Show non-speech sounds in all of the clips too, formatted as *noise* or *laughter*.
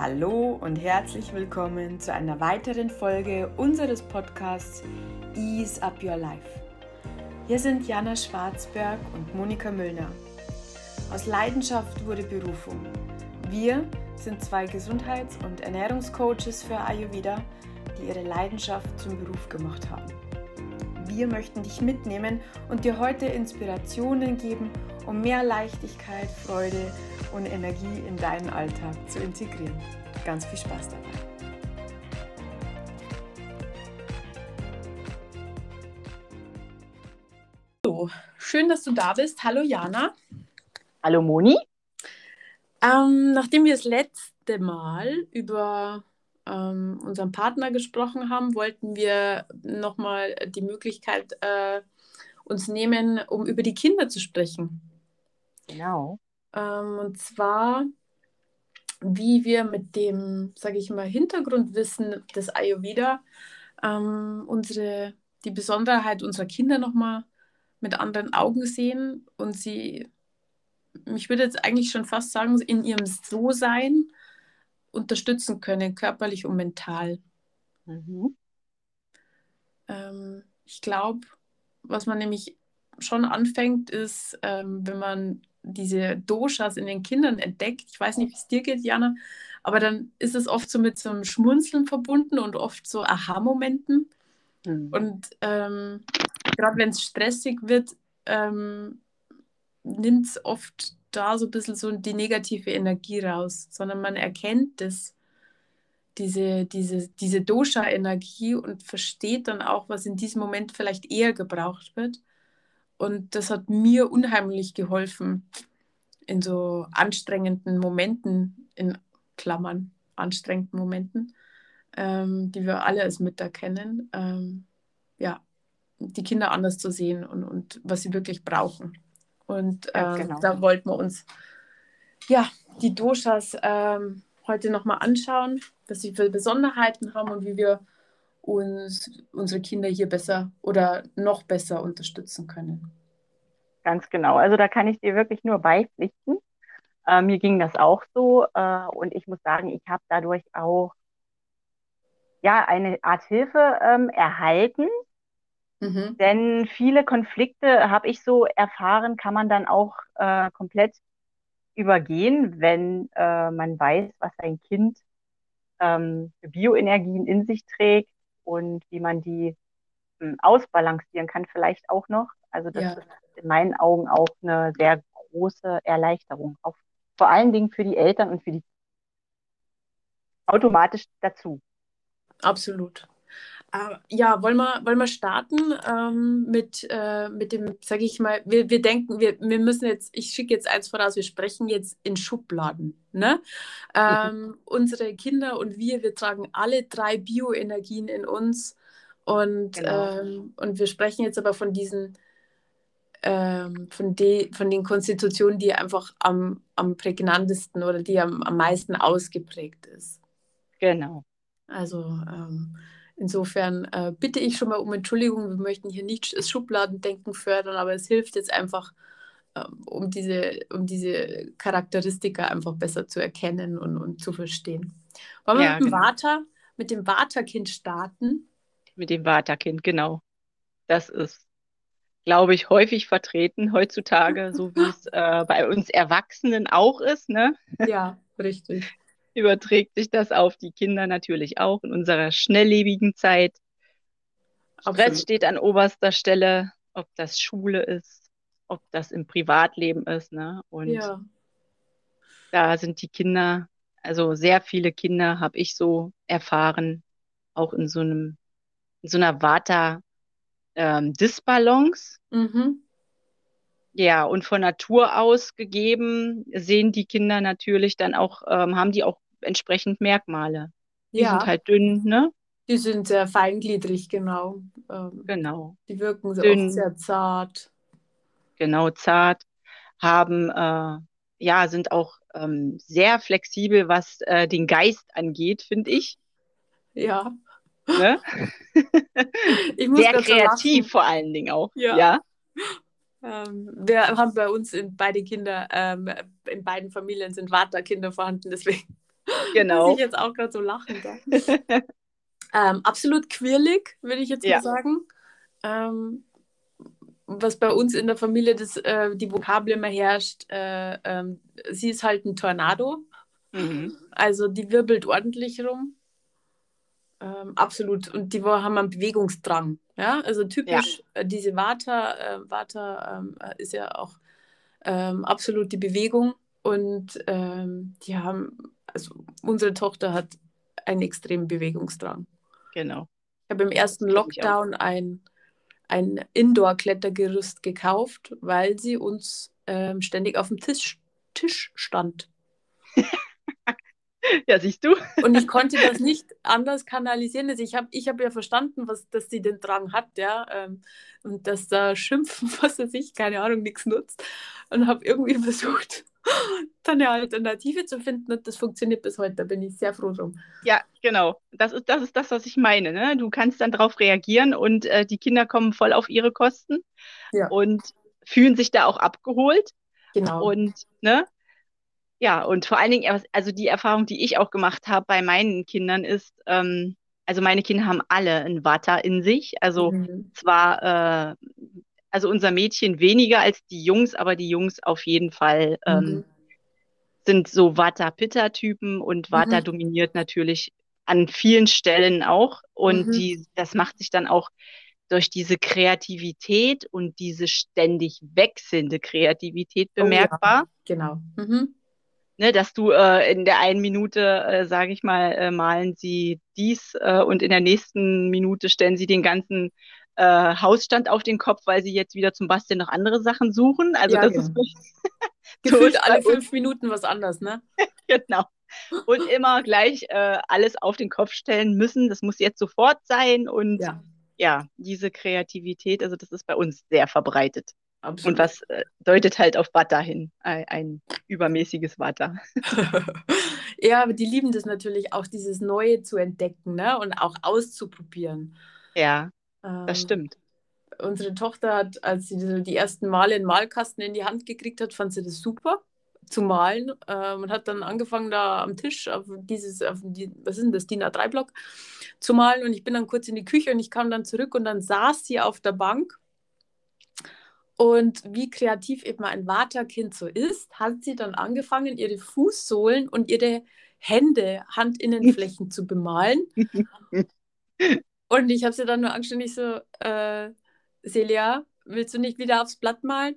Hallo und herzlich willkommen zu einer weiteren Folge unseres Podcasts Ease Up Your Life. Hier sind Jana Schwarzberg und Monika Müllner. Aus Leidenschaft wurde Berufung. Wir sind zwei Gesundheits- und Ernährungscoaches für Ayurveda, die ihre Leidenschaft zum Beruf gemacht haben. Wir möchten dich mitnehmen und dir heute Inspirationen geben, um mehr Leichtigkeit, Freude und Energie in deinen Alltag zu integrieren. Ganz viel Spaß dabei. So, schön, dass du da bist. Hallo Jana. Hallo Moni. Ähm, nachdem wir das letzte Mal über ähm, unseren Partner gesprochen haben, wollten wir nochmal die Möglichkeit äh, uns nehmen, um über die Kinder zu sprechen. Genau. Ähm, und zwar, wie wir mit dem, sage ich mal, Hintergrundwissen des Ayurveda ähm, unsere, die Besonderheit unserer Kinder nochmal mit anderen Augen sehen und sie, ich würde jetzt eigentlich schon fast sagen, in ihrem So-Sein unterstützen können, körperlich und mental. Mhm. Ähm, ich glaube, was man nämlich schon anfängt, ist, ähm, wenn man diese Doshas in den Kindern entdeckt. Ich weiß nicht, wie es dir geht, Jana, aber dann ist es oft so mit so einem Schmunzeln verbunden und oft so Aha-Momenten. Mhm. Und ähm, gerade wenn es stressig wird, ähm, nimmt es oft da so ein bisschen so die negative Energie raus, sondern man erkennt das, diese, diese, diese Dosha-Energie und versteht dann auch, was in diesem Moment vielleicht eher gebraucht wird. Und das hat mir unheimlich geholfen in so anstrengenden Momenten, in Klammern, anstrengenden Momenten, ähm, die wir alle als Mütter kennen. Ähm, ja, die Kinder anders zu sehen und, und was sie wirklich brauchen. Und ähm, genau. da wollten wir uns ja die Doshas ähm, heute nochmal anschauen, was sie für Besonderheiten haben und wie wir uns unsere Kinder hier besser oder noch besser unterstützen können. Ganz genau. Also da kann ich dir wirklich nur beipflichten. Äh, mir ging das auch so äh, und ich muss sagen, ich habe dadurch auch ja eine Art Hilfe ähm, erhalten. Mhm. Denn viele Konflikte habe ich so erfahren, kann man dann auch äh, komplett übergehen, wenn äh, man weiß, was ein Kind ähm, Bioenergien in sich trägt und wie man die ähm, ausbalancieren kann, vielleicht auch noch. Also das ja. ist in meinen Augen auch eine sehr große Erleichterung. Auch vor allen Dingen für die Eltern und für die automatisch dazu. Absolut. Äh, ja, wollen wir, wollen wir starten ähm, mit, äh, mit dem, sage ich mal, wir, wir denken, wir, wir müssen jetzt, ich schicke jetzt eins voraus, wir sprechen jetzt in Schubladen. Ne? Ähm, unsere Kinder und wir, wir tragen alle drei Bioenergien in uns und, genau. ähm, und wir sprechen jetzt aber von diesen, ähm, von, de, von den Konstitutionen, die einfach am, am prägnantesten oder die am, am meisten ausgeprägt ist. Genau. Also ähm, insofern äh, bitte ich schon mal um Entschuldigung, wir möchten hier nicht das Schubladendenken fördern, aber es hilft jetzt einfach, ähm, um, diese, um diese Charakteristika einfach besser zu erkennen und, und zu verstehen. Wollen wir ja, mit, dem genau. Vata, mit dem Vata-Kind starten? Mit dem Vata-Kind, genau. Das ist glaube ich, häufig vertreten heutzutage, so wie es äh, bei uns Erwachsenen auch ist. Ne? Ja, richtig. Überträgt sich das auf die Kinder natürlich auch in unserer schnelllebigen Zeit. Absolut. Stress steht an oberster Stelle, ob das Schule ist, ob das im Privatleben ist. Ne? Und ja. da sind die Kinder, also sehr viele Kinder habe ich so erfahren, auch in so einem, in so einer Vata- ähm, Disbalance. Mhm. Ja, und von Natur aus gegeben sehen die Kinder natürlich dann auch, ähm, haben die auch entsprechend Merkmale. Die ja. sind halt dünn, ne? Die sind sehr feingliedrig, genau. Ähm, genau. Die wirken so dünn, sehr zart. Genau, zart. Haben, äh, ja, sind auch ähm, sehr flexibel, was äh, den Geist angeht, finde ich. Ja. Ne? *laughs* Sehr kreativ vor allen Dingen auch. Ja. ja. Ähm, wir haben bei uns in beide Kinder, ähm, in beiden Familien sind Vata-Kinder vorhanden, deswegen *laughs* Genau. Muss ich jetzt auch gerade so lachen. ähm, absolut quirlig, würde ich jetzt ja. mal sagen. Ähm, was bei uns in der Familie das, äh, die Vokabel immer herrscht, äh, ähm, sie ist halt ein Tornado. Mhm. Also die wirbelt ordentlich rum. Ähm, absolut. Und die haben einen Bewegungsdrang. Ja, also typisch ja. Äh, diese Vata, äh, Vata ähm, äh, ist ja auch ähm, absolut die Bewegung. Und ähm, die haben, also unsere Tochter hat einen extremen Bewegungsdrang. Genau. Ich habe im ersten Lockdown ein, ein Indoor-Klettergerüst gekauft, weil sie uns ähm, ständig auf dem Tisch, Tisch stand. *laughs* *laughs* Ja, siehst du. Und ich konnte das nicht anders kanalisieren. Also ich habe ich hab ja verstanden, was, dass sie den Drang hat, ja. Ähm, und dass da Schimpfen, *laughs* was weiß ich, keine Ahnung, nichts nutzt. Und habe irgendwie *laughs* versucht, da eine Alternative zu finden. Und das funktioniert bis heute. Da bin ich sehr froh drum. Ja, genau. Das ist das, ist das was ich meine. Ne? Du kannst dann darauf reagieren und äh, die Kinder kommen voll auf ihre Kosten ja. und fühlen sich da auch abgeholt. Genau. Und ne, ja, und vor allen Dingen, also die Erfahrung, die ich auch gemacht habe bei meinen Kindern ist, ähm, also meine Kinder haben alle ein Vata in sich. Also mhm. zwar, äh, also unser Mädchen weniger als die Jungs, aber die Jungs auf jeden Fall ähm, mhm. sind so Vata-Pitta-Typen und Vata mhm. dominiert natürlich an vielen Stellen auch. Und mhm. die, das macht sich dann auch durch diese Kreativität und diese ständig wechselnde Kreativität bemerkbar. Oh, ja. Genau. Mhm ne, dass du äh, in der einen Minute, äh, sage ich mal, äh, malen sie dies äh, und in der nächsten Minute stellen sie den ganzen äh, Hausstand auf den Kopf, weil sie jetzt wieder zum Basteln noch andere Sachen suchen. Also ja, das ja. ist *laughs* gefühlt alle fünf Minuten was anderes, ne? *laughs* genau. Und immer gleich äh, alles auf den Kopf stellen müssen. Das muss jetzt sofort sein und ja. ja, diese Kreativität, also das ist bei uns sehr verbreitet. Absolut. Und was äh, deutet halt auf Butter hin, ein, übermäßiges Butter. *laughs* ja, aber die lieben das natürlich auch, dieses Neue zu entdecken ne? und auch auszuprobieren. Ja, ähm, das stimmt. Unsere Tochter hat, als sie die ersten Male einen Malkasten in die Hand gekriegt hat, fand sie das super zu malen ähm, und hat dann angefangen, da am Tisch auf dieses, auf die, was ist denn das, DIN A3-Block zu malen. Und ich bin dann kurz in die Küche und ich kam dann zurück und dann saß sie auf der Bank und wie kreativ eben ein Vata-Kind so ist, hat sie dann angefangen, ihre Fußsohlen und ihre Hände, Handinnenflächen *laughs* zu bemalen. Und ich habe sie dann nur anständig so, äh, Celia, willst du nicht wieder aufs Blatt malen?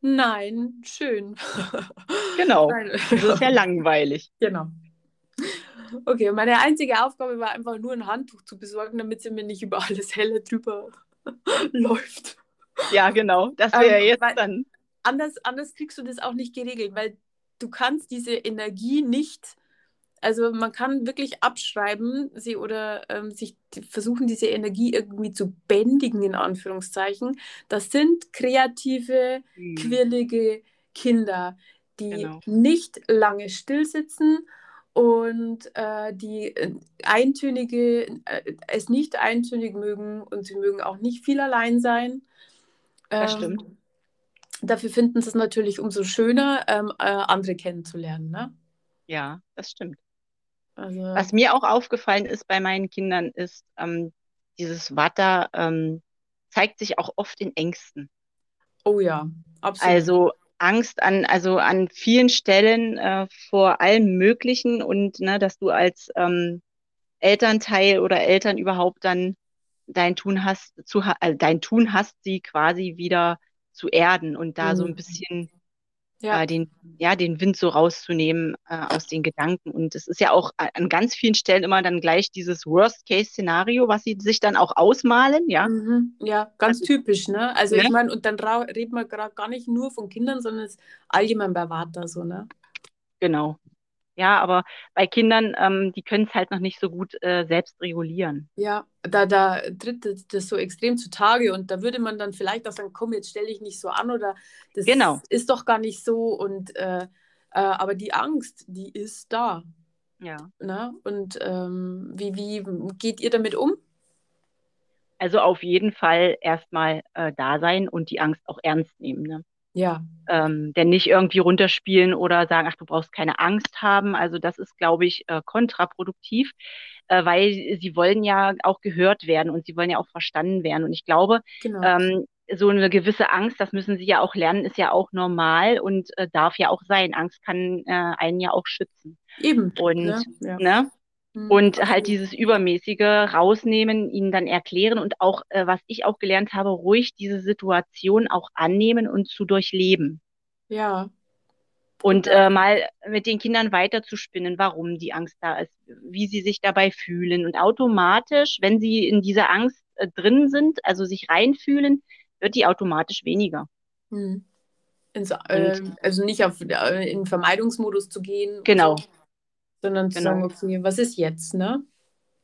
Nein, schön. *laughs* Genau. Das ist ja langweilig. *laughs* Genau. Okay, meine einzige Aufgabe war einfach nur ein Handtuch zu besorgen, damit sie mir nicht über alles helle drüber läuft. Ja, genau. Das wäre ähm, jetzt dann. Anders, anders kriegst du das auch nicht geregelt, weil du kannst diese Energie nicht, also man kann wirklich abschreiben, sie oder ähm, sich versuchen, diese Energie irgendwie zu bändigen, in Anführungszeichen. Das sind kreative, mhm. quirlige Kinder, die genau. nicht lange stillsitzen und äh, die äh, eintönige, äh, es nicht eintönig mögen und sie mögen auch nicht viel allein sein. Das ähm, stimmt. Dafür finden sie es natürlich umso schöner, ähm, äh, andere kennenzulernen. Ne? Ja, das stimmt. Also, Was mir auch aufgefallen ist bei meinen Kindern, ist, ähm, dieses Watter ähm, zeigt sich auch oft in Ängsten. Oh ja, absolut. Also Angst an, also an vielen Stellen äh, vor allem Möglichen und ne, dass du als ähm, Elternteil oder Eltern überhaupt dann dein Tun hast, zu, also dein Tun hast, sie quasi wieder zu erden und da mhm. so ein mhm. bisschen ja. Äh, den, ja, den Wind so rauszunehmen äh, aus den Gedanken. Und es ist ja auch an ganz vielen Stellen immer dann gleich dieses Worst-Case-Szenario, was sie sich dann auch ausmalen, ja. Mhm. Ja, ganz also, typisch, ne? Also ne? ich meine, und dann redet man gerade gar nicht nur von Kindern, sondern es ist allgemein bei Vata so, ne? Genau. Ja, aber bei Kindern, ähm, die können es halt noch nicht so gut äh, selbst regulieren. Ja, da, da tritt das, das, so extrem zutage und da würde man dann vielleicht auch sagen, komm, jetzt stelle ich nicht so an oder das genau. ist doch gar nicht so und äh, äh, aber die Angst, die ist da. Ja. Ne? Und ähm, wie, wie geht ihr damit um? Also auf jeden Fall erstmal äh, da sein und die Angst auch ernst nehmen. Ne? Ja. Ähm, denn nicht irgendwie runterspielen oder sagen, ach, du brauchst keine Angst haben. Also das ist, glaube ich, äh, kontraproduktiv, äh, weil sie wollen ja auch gehört werden und sie wollen ja auch verstanden werden. Und ich glaube, Genau. ähm, so eine gewisse Angst, das müssen sie ja auch lernen, ist ja auch normal und äh, darf ja auch sein. Angst kann äh, einen ja auch schützen. Eben. Und, ne? Ja. ne? Mhm. Und halt dieses Übermäßige rausnehmen, ihnen dann erklären und auch, äh, was ich auch gelernt habe, ruhig diese Situation auch annehmen und zu durchleben. Ja. Und äh, mal mit den Kindern weiterzuspinnen, warum die Angst da ist, wie sie sich dabei fühlen. Und automatisch, wenn sie in dieser Angst äh, drin sind, also sich reinfühlen, wird die automatisch weniger. Mhm. Ins, äh, also nicht auf, äh, in Vermeidungsmodus zu gehen, und Genau. so, sondern zu Genau. sagen, okay, was ist jetzt, ne?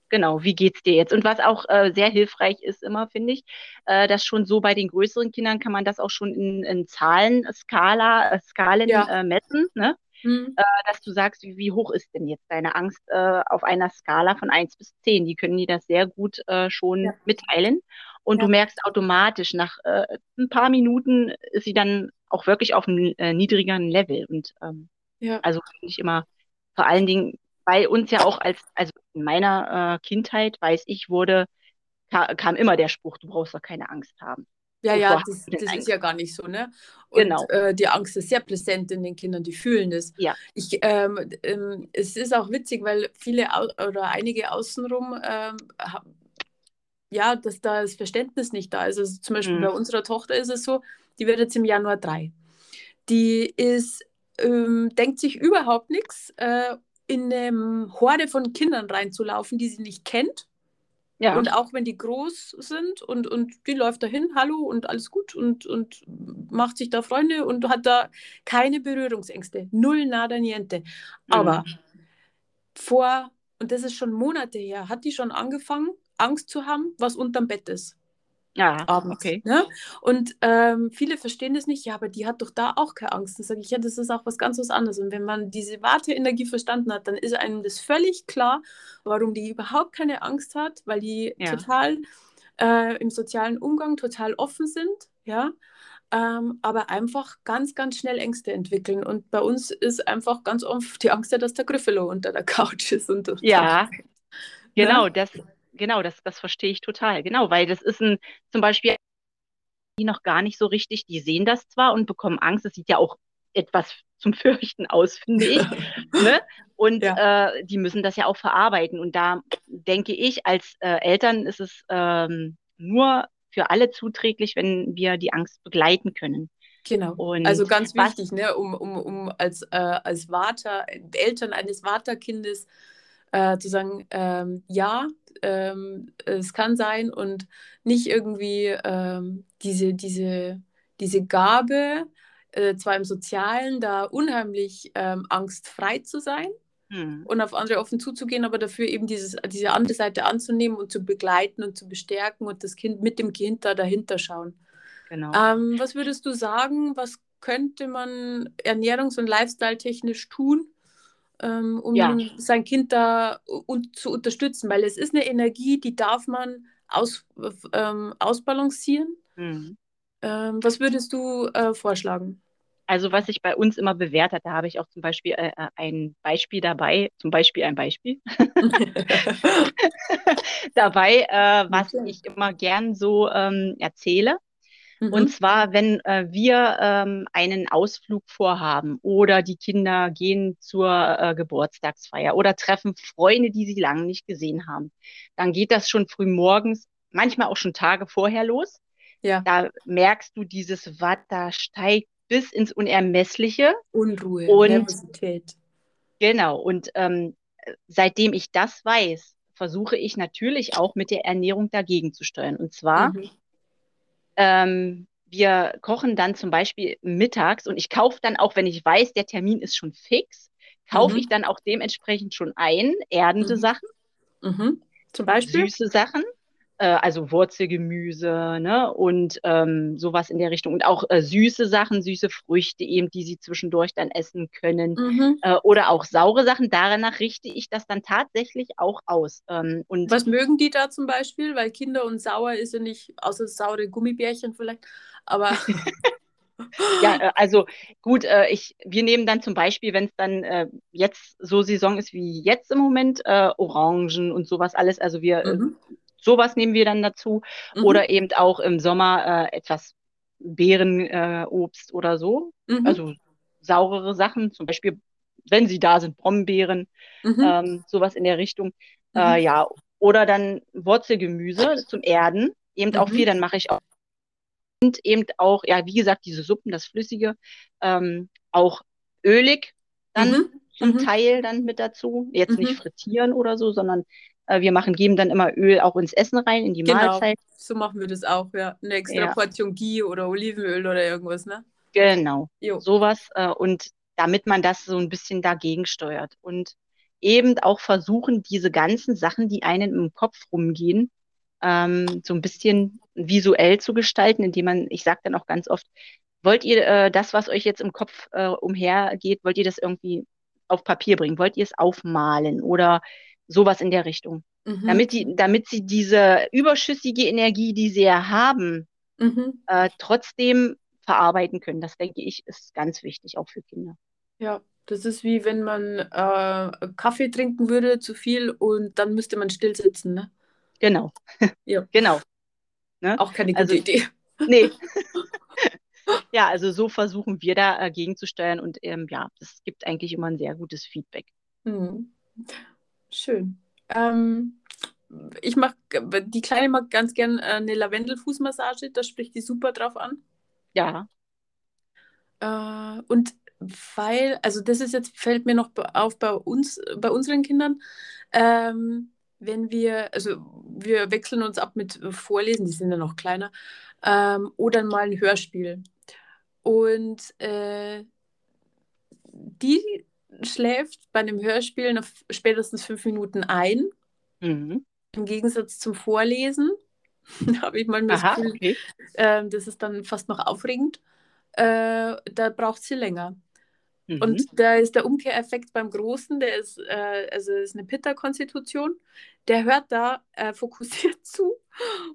Genau, wie geht's dir jetzt? Und was auch äh, sehr hilfreich ist immer, finde ich, äh, dass schon so bei den größeren Kindern kann man das auch schon in, in Zahlen, Skala, äh, Skalen Ja. äh, messen, ne? Mhm. Dass du sagst, wie, wie hoch ist denn jetzt deine Angst äh, auf einer Skala von 1 bis 10? Die können dir das sehr gut äh, schon Ja. mitteilen. Und Ja. du merkst automatisch, nach äh, ein paar Minuten ist sie dann auch wirklich auf einem äh, niedrigeren Level. Und ähm, Ja. also finde ich immer, vor allen Dingen bei uns ja auch als, also in meiner äh, Kindheit, weiß ich, wurde, ka kam immer der Spruch, du brauchst doch keine Angst haben. Ja, ja, das, das ist ja gar nicht so, ne? Und Genau. äh, die Angst ist sehr präsent in den Kindern, die fühlen das. Ja. Ich, ähm, ähm, es ist auch witzig, weil viele oder einige außenrum, ähm, ja, dass da das Verständnis nicht da ist. Also zum Beispiel Mhm. bei unserer Tochter ist es so, die wird jetzt im Januar drei. Die ist, ähm, denkt sich überhaupt nichts, äh, in eine Horde von Kindern reinzulaufen, die sie nicht kennt. Ja. Und auch wenn die groß sind und, und die läuft dahin, hallo und alles gut und, und macht sich da Freunde und hat da keine Berührungsängste. Null, nada, niente. Mhm. Aber vor, und das ist schon Monate her, hat die schon angefangen, Angst zu haben, was unterm Bett ist. Ja, Abends. okay. Ne? Und ähm, viele verstehen das nicht, ja, aber die hat doch da auch keine Angst. Dann sage ich, ja, das ist auch was ganz was anderes. Und wenn man diese Warteenergie verstanden hat, dann ist einem das völlig klar, warum die überhaupt keine Angst hat, weil die Ja. total äh, im sozialen Umgang total offen sind, ja, ähm, aber einfach ganz, ganz schnell Ängste entwickeln. Und bei uns ist einfach ganz oft die Angst, dass der Griffelo unter der Couch ist. Und Ja, *laughs* Ne? genau, das, genau, das, das verstehe ich total. Genau, weil das ist ein, zum Beispiel, die noch gar nicht so richtig, die sehen das zwar und bekommen Angst. Es sieht ja auch etwas zum Fürchten aus, finde ich. *laughs* ne? Und äh, die müssen das ja auch verarbeiten. Und da denke ich, als äh, Eltern ist es ähm, nur für alle zuträglich, wenn wir die Angst begleiten können. Genau. Und also ganz wichtig, ne, um, um, um als, äh, als Vater, Eltern eines Vaterkindes äh, zu sagen, ähm, ja, ähm, es kann sein und nicht irgendwie ähm, diese, diese, diese Gabe, äh, zwar im Sozialen, da unheimlich ähm, angstfrei zu sein Hm, und auf andere offen zuzugehen, aber dafür eben dieses, diese andere Seite anzunehmen und zu begleiten und zu bestärken und das Kind mit dem Kind da dahinter schauen. genau. Ähm, was würdest du sagen, was könnte man ernährungs- und lifestyle-technisch tun, ähm, um Ja. sein Kind da un zu unterstützen? Weil es ist eine Energie, die darf man aus, ähm, ausbalancieren. Hm. Ähm, was würdest du äh, vorschlagen? Also was sich bei uns immer bewährt hat, da habe ich auch zum Beispiel äh, äh, ein Beispiel dabei, zum Beispiel ein Beispiel *laughs* *laughs* dabei, äh, was ich immer gern so ähm, erzähle. Mhm. Und zwar, wenn äh, wir ähm, einen Ausflug vorhaben oder die Kinder gehen zur äh, Geburtstagsfeier oder treffen Freunde, die sie lange nicht gesehen haben, dann geht das schon früh morgens, manchmal auch schon Tage vorher los. ja, Da merkst du dieses Watter steigt bis ins Unermessliche. Unruhe, Und- Nervosität. Genau. Und ähm, seitdem ich das weiß, versuche ich natürlich auch mit der Ernährung dagegen zu steuern. Und zwar, Mhm. Ähm, wir kochen dann zum Beispiel mittags und ich kaufe dann auch, wenn ich weiß, der Termin ist schon fix, kaufe Mhm. ich dann auch dementsprechend schon ein, erdende Mhm. Sachen, Mhm. Zum Beispiel? süße Sachen, äh, also Wurzelgemüse, ne, und ähm, sowas in der Richtung. Und auch äh, süße Sachen, süße Früchte eben, die sie zwischendurch dann essen können. Mhm. äh, oder auch saure Sachen. Danach richte ich das dann tatsächlich auch aus. Ähm, und Was mögen die da zum Beispiel? Weil Kinder und sauer ist ja nicht, außer saure Gummibärchen vielleicht, aber ja, *laughs* äh, also gut, äh, ich, wir nehmen dann zum Beispiel, wenn es dann äh, jetzt so Saison ist wie jetzt im Moment, Orangen und sowas alles. Also wir, Mhm. Sowas nehmen wir dann dazu. Mhm. Oder eben auch im Sommer äh, etwas Beerenobst oder so. Mhm. Also saurere Sachen, zum Beispiel, wenn sie da sind, Brombeeren, Mhm. ähm, sowas in der Richtung. Äh, Mhm. ja, oder dann Wurzelgemüse zum Erden, eben auch Mhm. viel, dann mache ich auch und eben auch, ja, wie gesagt, diese Suppen, das Flüssige, ähm, auch ölig dann Mhm. zum. Teil dann mit dazu. Jetzt nicht frittieren oder so, sondern äh, wir machen, geben dann immer Öl auch ins Essen rein, in die Genau, Mahlzeit. so machen wir das auch, ja. Eine extra Ja. Portion Ghee oder Olivenöl oder irgendwas, ne? Genau, Jo. sowas. Äh, und damit man das so ein bisschen dagegen steuert. Und eben auch versuchen, diese ganzen Sachen, die einem im Kopf rumgehen, ähm, so ein bisschen visuell zu gestalten, indem man, ich sage dann auch ganz oft, wollt ihr äh, das, was euch jetzt im Kopf äh, umhergeht, wollt ihr das irgendwie auf Papier bringen? Wollt ihr es aufmalen oder sowas in der Richtung? Mhm. Damit die, damit sie diese überschüssige Energie, die sie ja haben, Mhm. äh, trotzdem verarbeiten können. Das denke ich, ist ganz wichtig, auch für Kinder. Ja, das ist wie wenn man äh, Kaffee trinken würde, zu viel, und dann müsste man still sitzen, ne? Genau, *laughs* Ja, genau. Ne? auch keine gute Also, Idee. *laughs* nee. *laughs* Ja, also so versuchen wir da äh, gegenzusteuern und ähm, ja, das gibt eigentlich immer ein sehr gutes Feedback. Hm. Schön. Ähm, ich mag, die Kleine mag ganz gern äh, eine Lavendelfußmassage, da spricht die super drauf an. Ja, Äh, und weil, also das ist jetzt, fällt mir noch auf bei uns, bei unseren Kindern, ähm, wenn wir, also wir wechseln uns ab mit Vorlesen, die sind ja noch kleiner, ähm, oder mal ein Hörspiel. Und äh, die schläft bei einem Hörspiel spätestens fünf Minuten ein, mhm. im Gegensatz zum Vorlesen. Da *laughs* habe ich manchmal das Aha, Gefühl, okay. äh, das ist dann fast noch aufregend. Äh, da braucht sie länger. Mhm. Und da ist der Umkehreffekt beim Großen, der ist, äh, also ist eine Pitta-Konstitution, der hört da äh, fokussiert *laughs* zu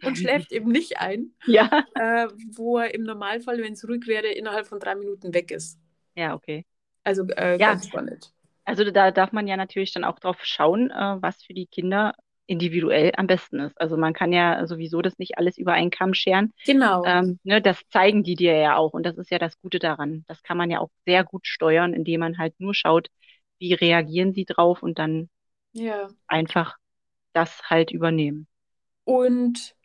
und schläft eben nicht ein, *laughs* Ja, äh, wo er im Normalfall, wenn es ruhig wäre, innerhalb von drei Minuten weg ist. ja, okay. Also äh, Ja. ganz spannend. Also da darf man ja natürlich dann auch drauf schauen, äh, was für die Kinder individuell am besten ist. Also man kann ja sowieso das nicht alles über einen Kamm scheren. Genau. Ähm, ne, das zeigen die dir ja auch und das ist ja das Gute daran. Das kann man ja auch sehr gut steuern, indem man halt nur schaut, wie reagieren sie drauf und dann Ja. einfach das halt übernehmen. Und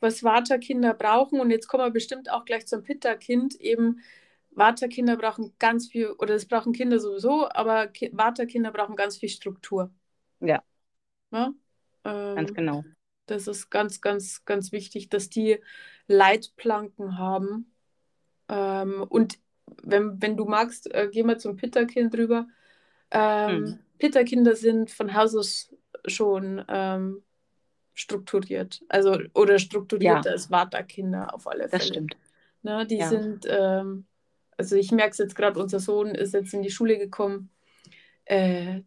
was Vata-Kinder brauchen, und jetzt kommen wir bestimmt auch gleich zum Pitta-Kind, eben Vata-Kinder brauchen ganz viel, oder das brauchen Kinder sowieso, aber Ki Vata-Kinder brauchen ganz viel Struktur. Ja, Ne? ganz Ähm, genau. das ist ganz, ganz, ganz wichtig, dass die Leitplanken haben. Ähm, und wenn, wenn du magst, äh, gehen wir zum Pitta-Kind drüber. Ähm, Mhm. Pitta-Kinder sind von Haus aus schon ähm, strukturiert. Also, oder strukturierter als Vata-Kinder auf alle Das Fälle. stimmt. Ne, die Ja. sind, ähm, also ich merke es jetzt gerade, unser Sohn ist jetzt in die Schule gekommen. Äh,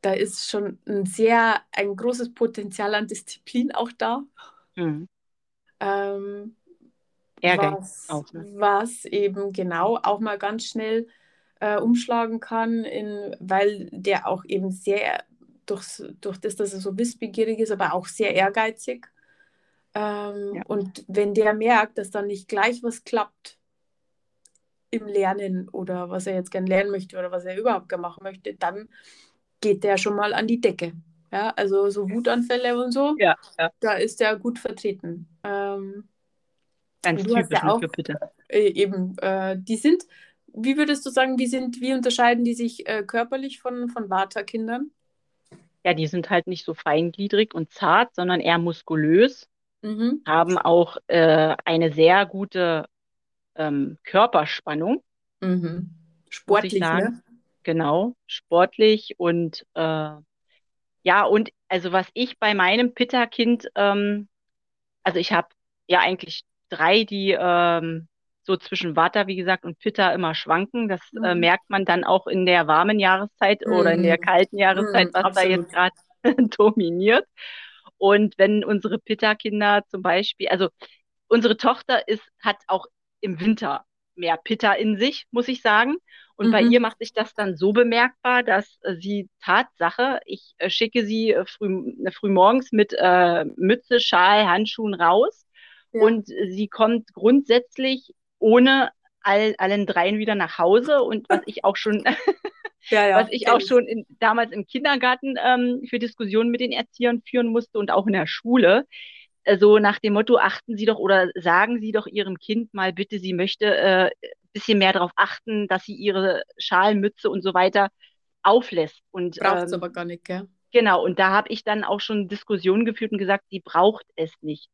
da ist schon ein sehr, ein großes Potenzial an Disziplin auch da. Mhm. Ähm, was, auch, ne? was eben genau auch mal ganz schnell äh, umschlagen kann, in, weil der auch eben sehr, durch, durch das, dass er so wissbegierig ist, aber auch sehr ehrgeizig. Ähm, Ja. Und wenn der merkt, dass dann nicht gleich was klappt im Lernen oder was er jetzt gern lernen möchte oder was er überhaupt gern machen möchte, dann geht der schon mal an die Decke. Ja, also so Wutanfälle und so, Ja, ja. da ist der gut vertreten. Ähm, Ganz typisch ja auch- Pitta. äh, eben, äh, die sind, wie würdest du sagen, wie sind, wie unterscheiden die sich äh, körperlich von, von Vata-Kindern? Ja, die sind halt nicht so feingliedrig und zart, sondern eher muskulös, Mhm. haben auch äh, eine sehr gute ähm, Körperspannung, Mhm. Sportlich, ne? genau, sportlich und äh, ja, und also was ich bei meinem Pitta-Kind, ähm, also ich habe ja eigentlich drei, die ähm, so zwischen Vata, wie gesagt, und Pitta immer schwanken. Das äh, Mhm. merkt man dann auch in der warmen Jahreszeit oder in der Mhm. kalten Jahreszeit, Mhm, was da absolut. jetzt gerade *laughs* dominiert. Und wenn unsere Pitta-Kinder zum Beispiel, also unsere Tochter ist, hat auch im Winter mehr Pitta in sich, muss ich sagen. Und mhm. bei ihr macht sich das dann so bemerkbar, dass äh, sie Tatsache, ich äh, schicke sie äh, früh, früh morgens mit äh, Mütze, Schal, Handschuhen raus ja. und sie kommt grundsätzlich ohne all, allen dreien wieder nach Hause und *laughs* was ich auch schon *laughs* ja, ja, was ich auch schon in, damals im Kindergarten ähm, für Diskussionen mit den Erziehern führen musste und auch in der Schule. So nach dem Motto, achten Sie doch oder sagen Sie doch Ihrem Kind mal bitte, sie möchte äh, bisschen mehr darauf achten, dass sie ihre Schalmütze und so weiter auflässt. Und, braucht es ähm, aber gar nicht, gell? Genau, und da habe ich dann auch schon Diskussionen geführt und gesagt, sie braucht es nicht.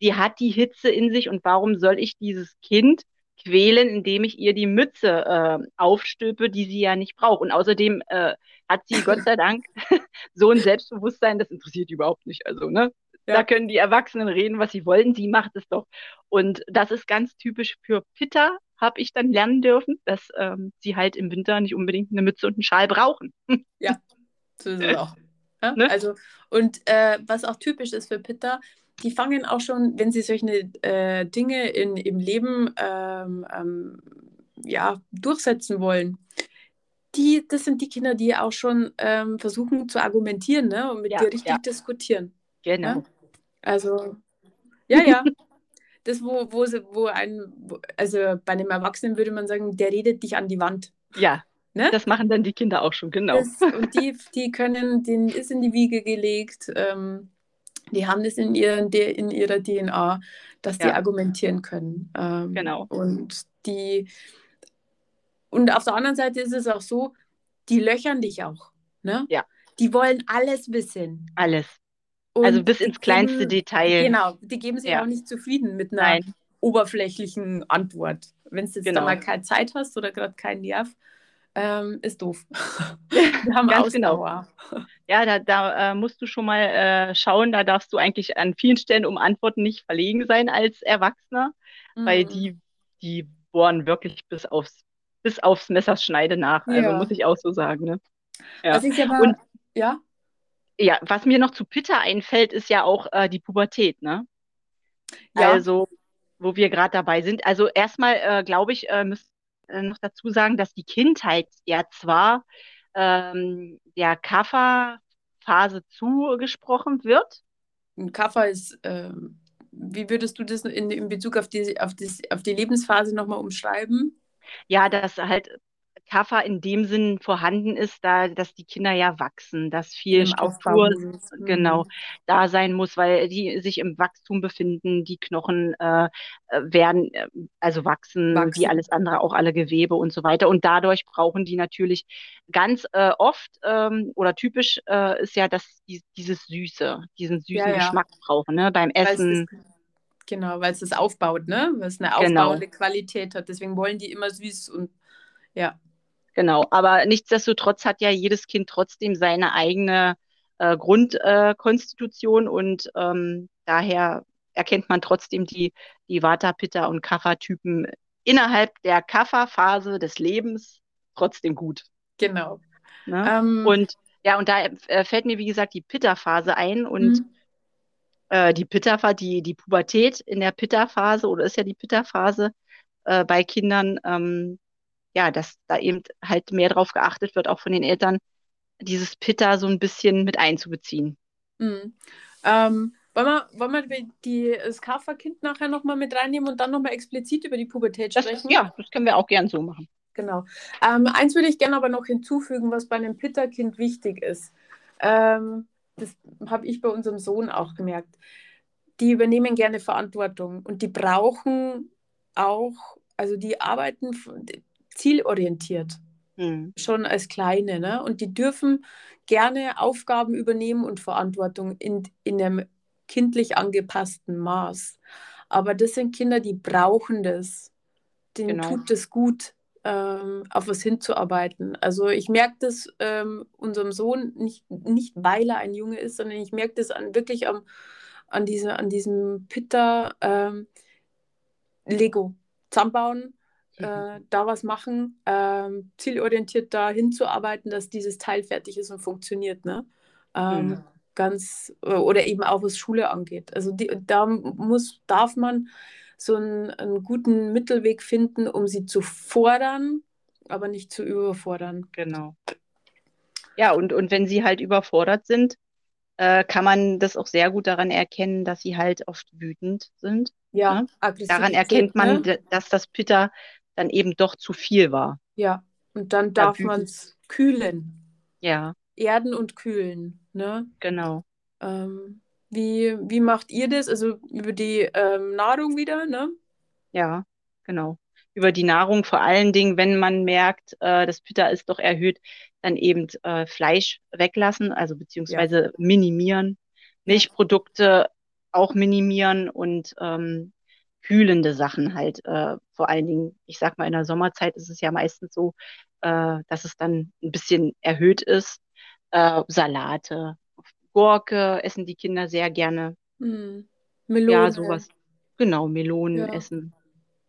Sie hat die Hitze in sich und warum soll ich dieses Kind quälen, indem ich ihr die Mütze äh, aufstülpe, die sie ja nicht braucht. Und außerdem äh, hat sie Gott sei Dank *laughs* so ein Selbstbewusstsein, das interessiert überhaupt nicht. Also, ne? Ja. Da können die Erwachsenen reden, was sie wollen. Sie macht es doch. Und das ist ganz typisch für Pitta, habe ich dann lernen dürfen, dass ähm, sie halt im Winter nicht unbedingt eine Mütze und einen Schal brauchen. *laughs* Ja, so ist es auch. Ja? Ne? Also, und äh, was auch typisch ist für Pitta, die fangen auch schon, wenn sie solche äh, Dinge in, im Leben ähm, ähm, ja, durchsetzen wollen, die, das sind die Kinder, die auch schon ähm, versuchen zu argumentieren ne? und mit ja, dir richtig ja. diskutieren. Genau. Also, ja, ja. *laughs* das, wo, wo, wo ein, also bei einem Erwachsenen würde man sagen, der redet dich an die Wand. Ja, Ne? Das machen dann die Kinder auch schon, genau. Das, und die, die können, denen ist in die Wiege gelegt, ähm, die haben das in, ihren, in ihrer DNA, dass die ja. argumentieren können. Ähm, genau. Und die und auf der anderen Seite ist es auch so, die löchern dich auch. Ne? Ja. Die wollen alles wissen. Alles. Und also bis ins kleinste geben, Detail. Genau, die geben sich ja. auch nicht zufrieden mit einer Nein. oberflächlichen Antwort. Wenn du jetzt genau. da mal keine Zeit hast oder gerade keinen Nerv, ähm, ist doof. *laughs* Wir haben Ganz genau. Ja, da, da äh, musst du schon mal äh, schauen, da darfst du eigentlich an vielen Stellen um Antworten nicht verlegen sein als Erwachsener, mhm. weil die, die bohren wirklich bis aufs, bis aufs Messerschneide nach. Also ja. Also muss ich auch so sagen. Ne? Ja. Also ich aber, Und, ja? Ja, was mir noch zu Pitta einfällt, ist ja auch äh, die Pubertät, ne? Ja. Also, wo wir gerade dabei sind. Also erstmal, äh, glaube ich, äh, müssen äh, noch dazu sagen, dass die Kindheit ja zwar ähm, der Kaffer-Phase zugesprochen wird. Ein Kaffer ist, äh, wie würdest du das in, in Bezug auf die, auf, das, auf die Lebensphase nochmal umschreiben? Ja, dass halt Kaffer in dem Sinn vorhanden ist, da, dass die Kinder ja wachsen, dass viel Im Struktur genau mhm. da sein muss, weil die sich im Wachstum befinden, die Knochen äh, äh werden, äh, also wachsen, wachsen, wie alles andere, auch alle Gewebe und so weiter. Und dadurch brauchen die natürlich ganz äh, oft ähm, oder typisch äh, ist ja, dass die, dieses Süße, diesen süßen ja, ja. Geschmack brauchen, ne? beim Essen. Genau, weil es das aufbaut, ne? Weil es eine genau. aufbauende genau. Qualität hat. Deswegen wollen die immer süß und ja. Genau, aber nichtsdestotrotz hat ja jedes Kind trotzdem seine eigene äh, Grundkonstitution äh, und ähm, daher erkennt man trotzdem die, die Vata, Pitta und Kapha-Typen innerhalb der Kapha-Phase des Lebens trotzdem gut. Genau. Ne? Ähm, und ja, und da äh, fällt mir, wie gesagt, die Pitta-Phase ein und mhm. äh, die Pitta, die, die Pubertät in der Pitta-Phase oder ist ja die Pitta-Phase äh, bei Kindern, ähm, ja, dass da eben halt mehr drauf geachtet wird, auch von den Eltern, dieses Pitta so ein bisschen mit einzubeziehen. Mhm. Ähm, wollen wir, wollen wir die, das Kaferkind nachher nochmal mit reinnehmen und dann nochmal explizit über die Pubertät sprechen? Das, ja, das können wir auch gern so machen. Genau. Ähm, eins würde ich gerne aber noch hinzufügen, was bei einem Pitta-Kind wichtig ist. Ähm, das habe ich bei unserem Sohn auch gemerkt. Die übernehmen gerne Verantwortung und die brauchen auch, also die arbeiten, zielorientiert. Mhm. Schon als Kleine. Ne? Und die dürfen gerne Aufgaben übernehmen und Verantwortung in, in einem kindlich angepassten Maß. Aber das sind Kinder, die brauchen das. Denen genau. tut es gut, ähm, auf was hinzuarbeiten. Also ich merke das ähm, unserem Sohn nicht, nicht, weil er ein Junge ist, sondern ich merke das an, wirklich am, an, diese, an diesem Pitter ähm, Lego. Zusammenbauen, äh, da was machen, äh, zielorientiert da hinzuarbeiten, dass dieses Teil fertig ist und funktioniert. Ne? Ähm, mhm. Ganz, äh, oder eben auch was Schule angeht. Also die, da muss, darf man so einen, einen guten Mittelweg finden, um sie zu fordern, aber nicht zu überfordern. Genau. Ja, und, und wenn sie halt überfordert sind, äh, kann man das auch sehr gut daran erkennen, dass sie halt oft wütend sind. Ja, ne? Aggressivität, Daran erkennt man, ne? dass das Pitter dann eben doch zu viel war. Ja, und dann Ja, darf wütend. man es kühlen. Ja, Erden und kühlen. Ne? genau. Ähm, wie, wie macht ihr das? Also über die ähm, Nahrung wieder, ne? Ja, genau. Über die Nahrung vor allen Dingen, wenn man merkt, äh, das Pitter ist doch erhöht, dann eben äh, Fleisch weglassen, also beziehungsweise minimieren, Milchprodukte auch minimieren und ähm, kühlende Sachen halt. Äh, vor allen Dingen, ich sag mal, in der Sommerzeit ist es ja meistens so, äh, dass es dann ein bisschen erhöht ist. Äh, Salate, Gurke essen die Kinder sehr gerne. Hm. Ja, Melone. sowas. Genau, Melonen Ja. essen.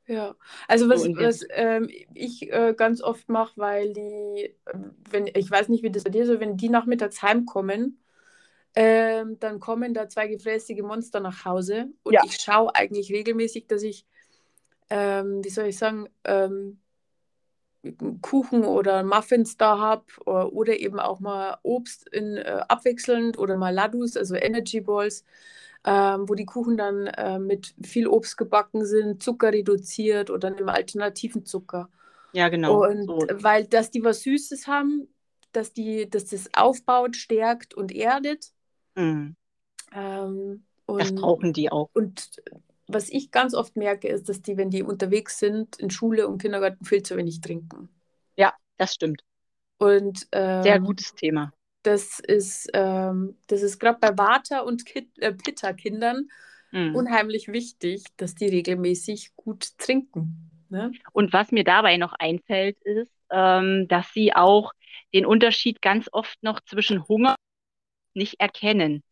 Ja, also So was, was ähm, ich äh, ganz oft mache, weil die, wenn, ich weiß nicht, wie das bei dir so, wenn die nachmittags heimkommen, ähm, dann kommen da zwei gefräßige Monster nach Hause und Ja. ich schaue eigentlich regelmäßig, dass ich, ähm, wie soll ich sagen, ähm, Kuchen oder Muffins da habe oder, oder eben auch mal Obst in, äh, abwechselnd oder mal Laddus, also Energy Balls, ähm, wo die Kuchen dann äh, mit viel Obst gebacken sind, Zucker reduziert oder einem alternativen Zucker. Ja, genau. Und So. weil, dass die was Süßes haben, dass, die, dass das aufbaut, stärkt und erdet. Mm. Ähm, Das und, brauchen die auch. und was ich ganz oft merke, ist, dass die, wenn die unterwegs sind, in Schule und Kindergarten viel zu wenig trinken. Ja, das stimmt. Und ähm, Sehr gutes Thema. das ist, ähm, das ist gerade bei Vata- und äh, Pitta-Kindern Mm. unheimlich wichtig, dass die regelmäßig gut trinken. Ne? Und was mir dabei noch einfällt, ist, ähm, dass sie auch den Unterschied ganz oft noch zwischen Hunger nicht erkennen.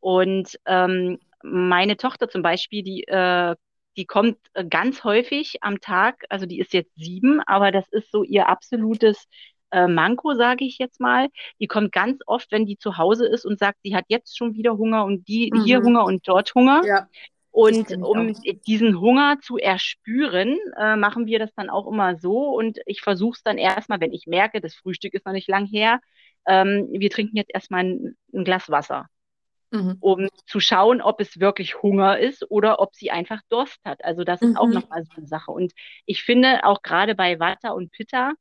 Und ähm, meine Tochter zum Beispiel, die, äh, die kommt äh, ganz häufig am Tag, also die ist jetzt sieben, aber das ist so ihr absolutes äh, Manko, sage ich jetzt mal. Die kommt ganz oft, wenn die zu Hause ist und sagt, sie hat jetzt schon wieder Hunger und die hier Mhm. Hunger und dort Hunger. Ja, Und um auch. diesen Hunger zu erspüren, äh, machen wir das dann auch immer so. Und ich versuche es dann erstmal, wenn ich merke, das Frühstück ist noch nicht lang her, ähm, wir trinken jetzt erstmal ein, ein Glas Wasser, mhm. um zu schauen, ob es wirklich Hunger ist oder ob sie einfach Durst hat. Also das ist auch Mhm. nochmal so eine Sache. Und ich finde auch gerade bei Vata und Pitta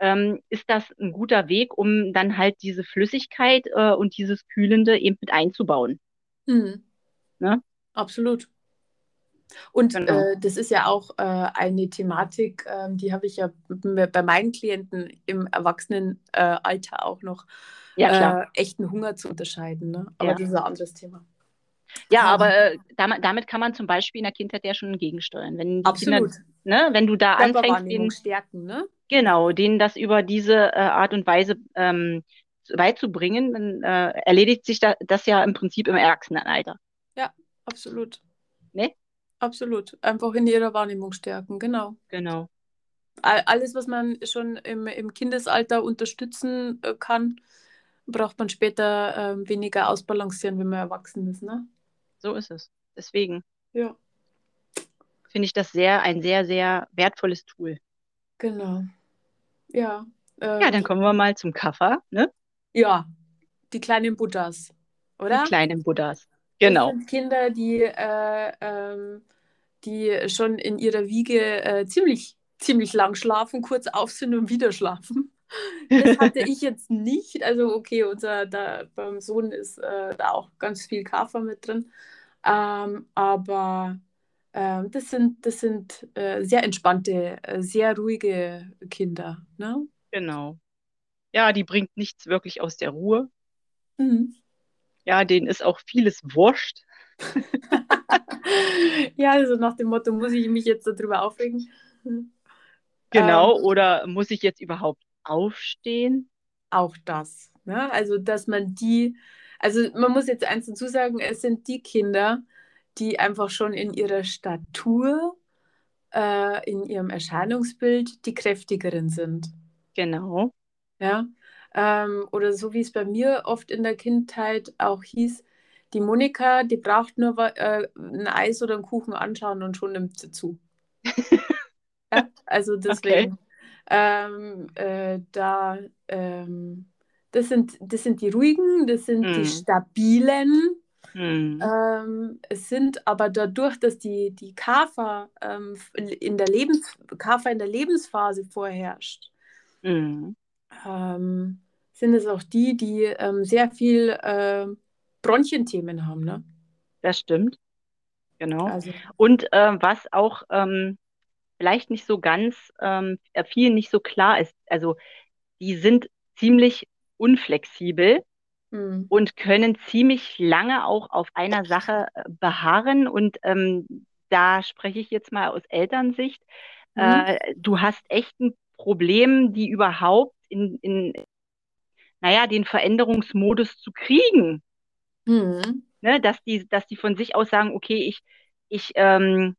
ähm, ist das ein guter Weg, um dann halt diese Flüssigkeit äh, und dieses Kühlende eben mit einzubauen. Mhm. Ne? Absolut. Und Genau. äh, das ist ja auch äh, eine Thematik, ähm, die habe ich ja bei meinen Klienten im Erwachsenenalter äh, auch noch, Ja, äh, echten Hunger zu unterscheiden. Ne? Aber Ja. das ist ein anderes Thema. Ja, Ähm, aber äh, damit, damit kann man zum Beispiel in der Kindheit ja schon gegensteuern. Wenn Absolut. Kinder, ne, wenn du da anfängst, denen, stärken, ne? genau, denen das über diese äh, Art und Weise ähm, beizubringen, dann äh, erledigt sich da, das ja im Prinzip im Erwachsenenalter. Absolut. Ne? Absolut. Einfach in ihrer Wahrnehmung stärken, genau. Genau. All- Alles, was man schon im, im Kindesalter unterstützen äh, kann, braucht man später ähm, weniger ausbalancieren, wenn man erwachsen ist, ne? So ist es. Deswegen Ja, finde ich das sehr, ein sehr, sehr wertvolles Tool. genau. Ja. Ja, ähm, dann kommen wir mal zum Kaffer, ne? ja, die kleinen Buddhas, oder? Die kleinen Buddhas. Das Genau. sind Kinder, die, äh, ähm, die schon in ihrer Wiege äh, ziemlich, ziemlich lang schlafen, kurz auf sind und wieder schlafen. Das hatte *laughs* ich jetzt nicht. Also, okay, unser, da, beim Sohn ist äh, da auch ganz viel Kaffer mit drin. Ähm, aber ähm, das sind, das sind äh, sehr entspannte, äh, sehr ruhige Kinder. Ne? Genau. Ja, die bringt nichts wirklich aus der Ruhe. Mhm. Ja, denen ist auch vieles wurscht. *laughs* Ja, also nach dem Motto, muss ich mich jetzt darüber aufregen? Genau. Ähm, Oder muss ich jetzt überhaupt aufstehen? auch das. Ne? Also, dass man die, also man muss jetzt eins dazu sagen, es sind die Kinder, die einfach schon in ihrer Statur, äh, in ihrem Erscheinungsbild die kräftigeren sind. Genau. Ja? Ähm, oder so wie es bei mir oft in der Kindheit auch hieß, die Monika, die braucht nur äh, ein Eis oder einen Kuchen anschauen und schon nimmt sie zu. *laughs* ja, also deswegen. Okay. Ähm, äh, da, ähm, das, sind, das sind die ruhigen, das sind mm. die stabilen. Mm. Ähm, es sind aber dadurch, dass die, die Kafer, ähm, in der Lebens, Kafer in der Lebensphase vorherrscht, mm. Sind es auch die, die ähm, sehr viel äh, Bronchienthemen haben. Ne? Das stimmt. Genau. Also. Und äh, was auch ähm, vielleicht nicht so ganz, ähm, äh, vielen nicht so klar ist. Also die sind ziemlich unflexibel mhm. und können ziemlich lange auch auf einer Sache äh, beharren. Und ähm, da spreche ich jetzt mal aus Elternsicht. Mhm. Äh, du hast echt ein Problem, die überhaupt in, in naja, den Veränderungsmodus zu kriegen. Mhm. Ne, dass die, dass die von sich aus sagen, okay, ich, ich, ähm,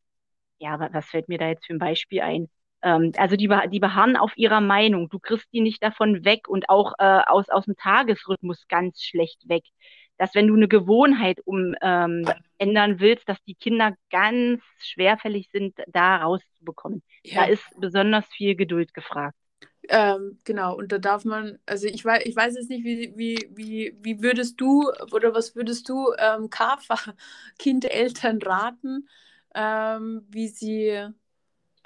ja, was fällt mir da jetzt für ein Beispiel ein? Ähm, also die, die beharren auf ihrer Meinung. Du kriegst die nicht davon weg und auch äh, aus, aus dem Tagesrhythmus ganz schlecht weg. Dass wenn du eine Gewohnheit um ähm, ändern willst, dass die Kinder ganz schwerfällig sind, da rauszubekommen. Ja. Da ist besonders viel Geduld gefragt. Ähm, genau, und da darf man, also ich weiß, ich weiß jetzt nicht, wie, wie, wie, wie würdest du oder was würdest du ähm, KFA-Kindeltern raten, ähm, wie, sie,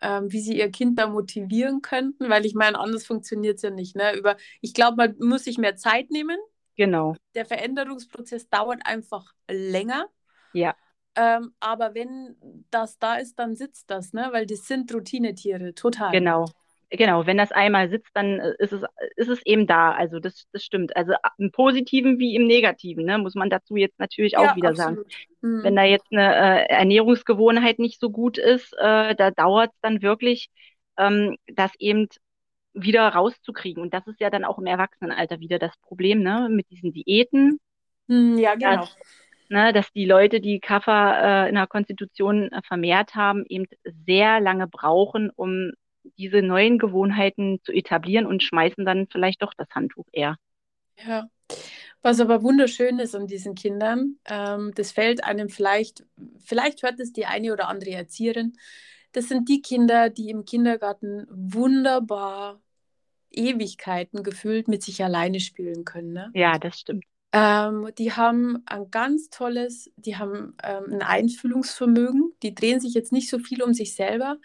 ähm, wie sie ihr Kind da motivieren könnten, weil ich meine, anders funktioniert es ja nicht. Ne? Über, ich glaube, man muss sich mehr Zeit nehmen. Genau. Der Veränderungsprozess dauert einfach länger. Ja. Ähm, aber wenn das da ist, dann sitzt das, ne? Weil das sind Routinetiere, total. Genau, genau, wenn das einmal sitzt, dann äh, ist es, ist es eben da. Also das, das stimmt. Also im Positiven wie im Negativen, ne, muss man dazu jetzt natürlich auch ja, wieder absolut. sagen. Mhm. Wenn da jetzt eine äh, Ernährungsgewohnheit nicht so gut ist, äh, da dauert es dann wirklich, ähm, das eben wieder rauszukriegen. Und das ist ja dann auch im Erwachsenenalter wieder das Problem, ne, mit diesen Diäten. Mhm, ja, genau. Dass, ne, dass die Leute, die Kaffer äh, in der Konstitution äh, vermehrt haben, eben sehr lange brauchen, um diese neuen Gewohnheiten zu etablieren und schmeißen dann vielleicht doch das Handtuch eher. Ja, was aber wunderschön ist an diesen Kindern, ähm, das fällt einem vielleicht, vielleicht hört es die eine oder andere Erzieherin, das sind die Kinder, die im Kindergarten wunderbar Ewigkeiten gefühlt mit sich alleine spielen können. Ne? Ja, das stimmt. Ähm, die haben ein ganz tolles, die haben ähm, ein Einfühlungsvermögen, die drehen sich jetzt nicht so viel um sich selber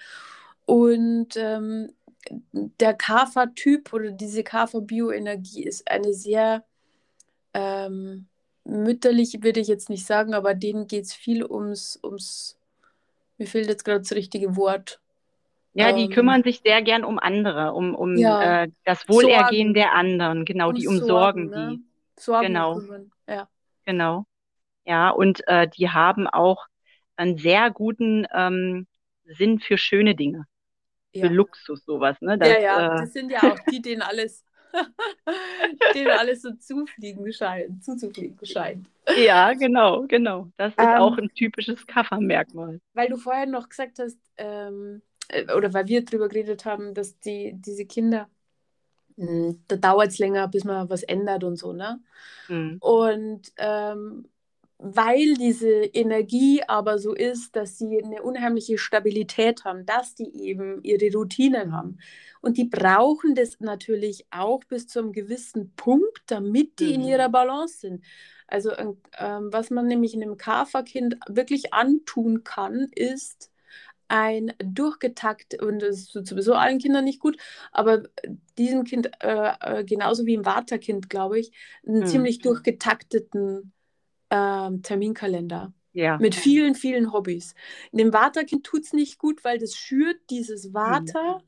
und ähm, der Kafer-Typ oder diese Kafer-Bioenergie ist eine sehr ähm, mütterlich, würde ich jetzt nicht sagen, aber denen geht es viel ums, ums, mir fehlt jetzt gerade das richtige Wort. Ja, die ähm, kümmern sich sehr gern um andere, um, um ja, äh, das Wohlergehen Sorgen. der anderen, genau, um die umsorgen Sorgen, ne? die. Sorgen genau. Ja. Genau. Ja, und äh, die haben auch einen sehr guten ähm, Sinn für schöne Dinge für Luxus sowas, ne? Das, ja, ja, äh... das sind ja auch die, denen *laughs* alles, *laughs* denen alles so zufliegen scheint, zuzufliegen scheint. Ja, genau, genau. Das ist ähm, auch ein typisches Kaffermerkmal. Weil du vorher noch gesagt hast, ähm, äh, oder weil wir darüber geredet haben, dass die, diese Kinder, mh, hm, da dauert es länger, bis man was ändert und so, ne? Mhm. Und ähm, weil diese Energie aber so ist, dass sie eine unheimliche Stabilität haben, dass die eben ihre Routinen haben. Und die brauchen das natürlich auch bis zu einem gewissen Punkt, damit die mhm. in ihrer Balance sind. Also ähm, was man nämlich einem Kaferkind wirklich antun kann, ist ein durchgetakt, und das ist sowieso allen Kindern nicht gut, aber diesem Kind äh, äh genauso wie im Waterkind, glaube ich, einen mhm. ziemlich durchgetakteten ähm, Terminkalender. Ja. Mit vielen, vielen Hobbys. Dem Waterkind tut es nicht gut, weil das schürt dieses Water. Mhm.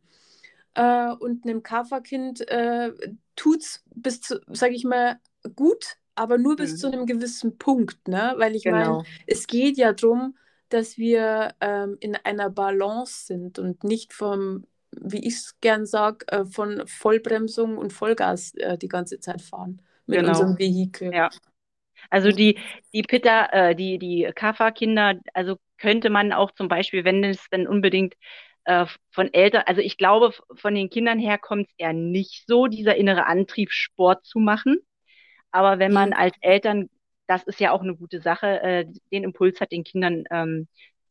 Äh, und einem Kaferkind äh, tut es bis zu, sage ich mal, gut, aber nur bis mhm. zu einem gewissen Punkt. Ne? Weil ich genau. meine, es geht ja darum, dass wir ähm, in einer Balance sind und nicht vom, wie ich es gern sage, äh, von Vollbremsung und Vollgas äh, die ganze Zeit fahren mit genau. unserem Vehikel. Ja. Also die, die Pitta, äh, die, die Kaffer-Kinder, also könnte man auch zum Beispiel, wenn es dann unbedingt äh, von Eltern, also ich glaube, von den Kindern her kommt es eher nicht so, dieser innere Antrieb, Sport zu machen. Aber wenn man mhm. als Eltern das ist ja auch eine gute Sache, äh, den Impuls hat, den Kindern ähm,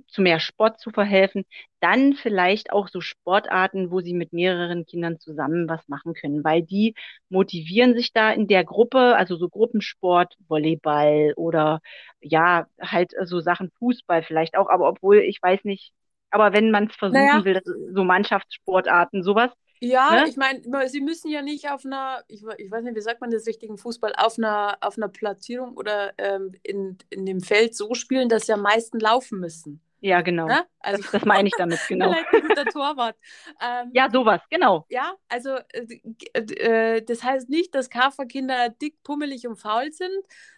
zu mehr Sport zu verhelfen. Dann vielleicht auch so Sportarten, wo sie mit mehreren Kindern zusammen was machen können, weil die motivieren sich da in der Gruppe, also so Gruppensport, Volleyball oder ja, halt so Sachen Fußball vielleicht auch, aber obwohl ich weiß nicht, aber wenn man es versuchen Naja. will, so Mannschaftssportarten, sowas, Ja, ne? ich meine, sie müssen ja nicht auf einer, ich, ich weiß nicht, wie sagt man das richtigen Fußball, auf einer, auf einer Platzierung oder ähm, in, in dem Feld so spielen, dass sie am meisten laufen müssen. Ja, genau. Ne? Also Das, das meine ich damit, *laughs* genau. vielleicht ein guter Torwart. Ähm, Ja, sowas, genau. Ja, also äh, äh, das heißt nicht, dass Kaferkinder dick, pummelig und faul sind,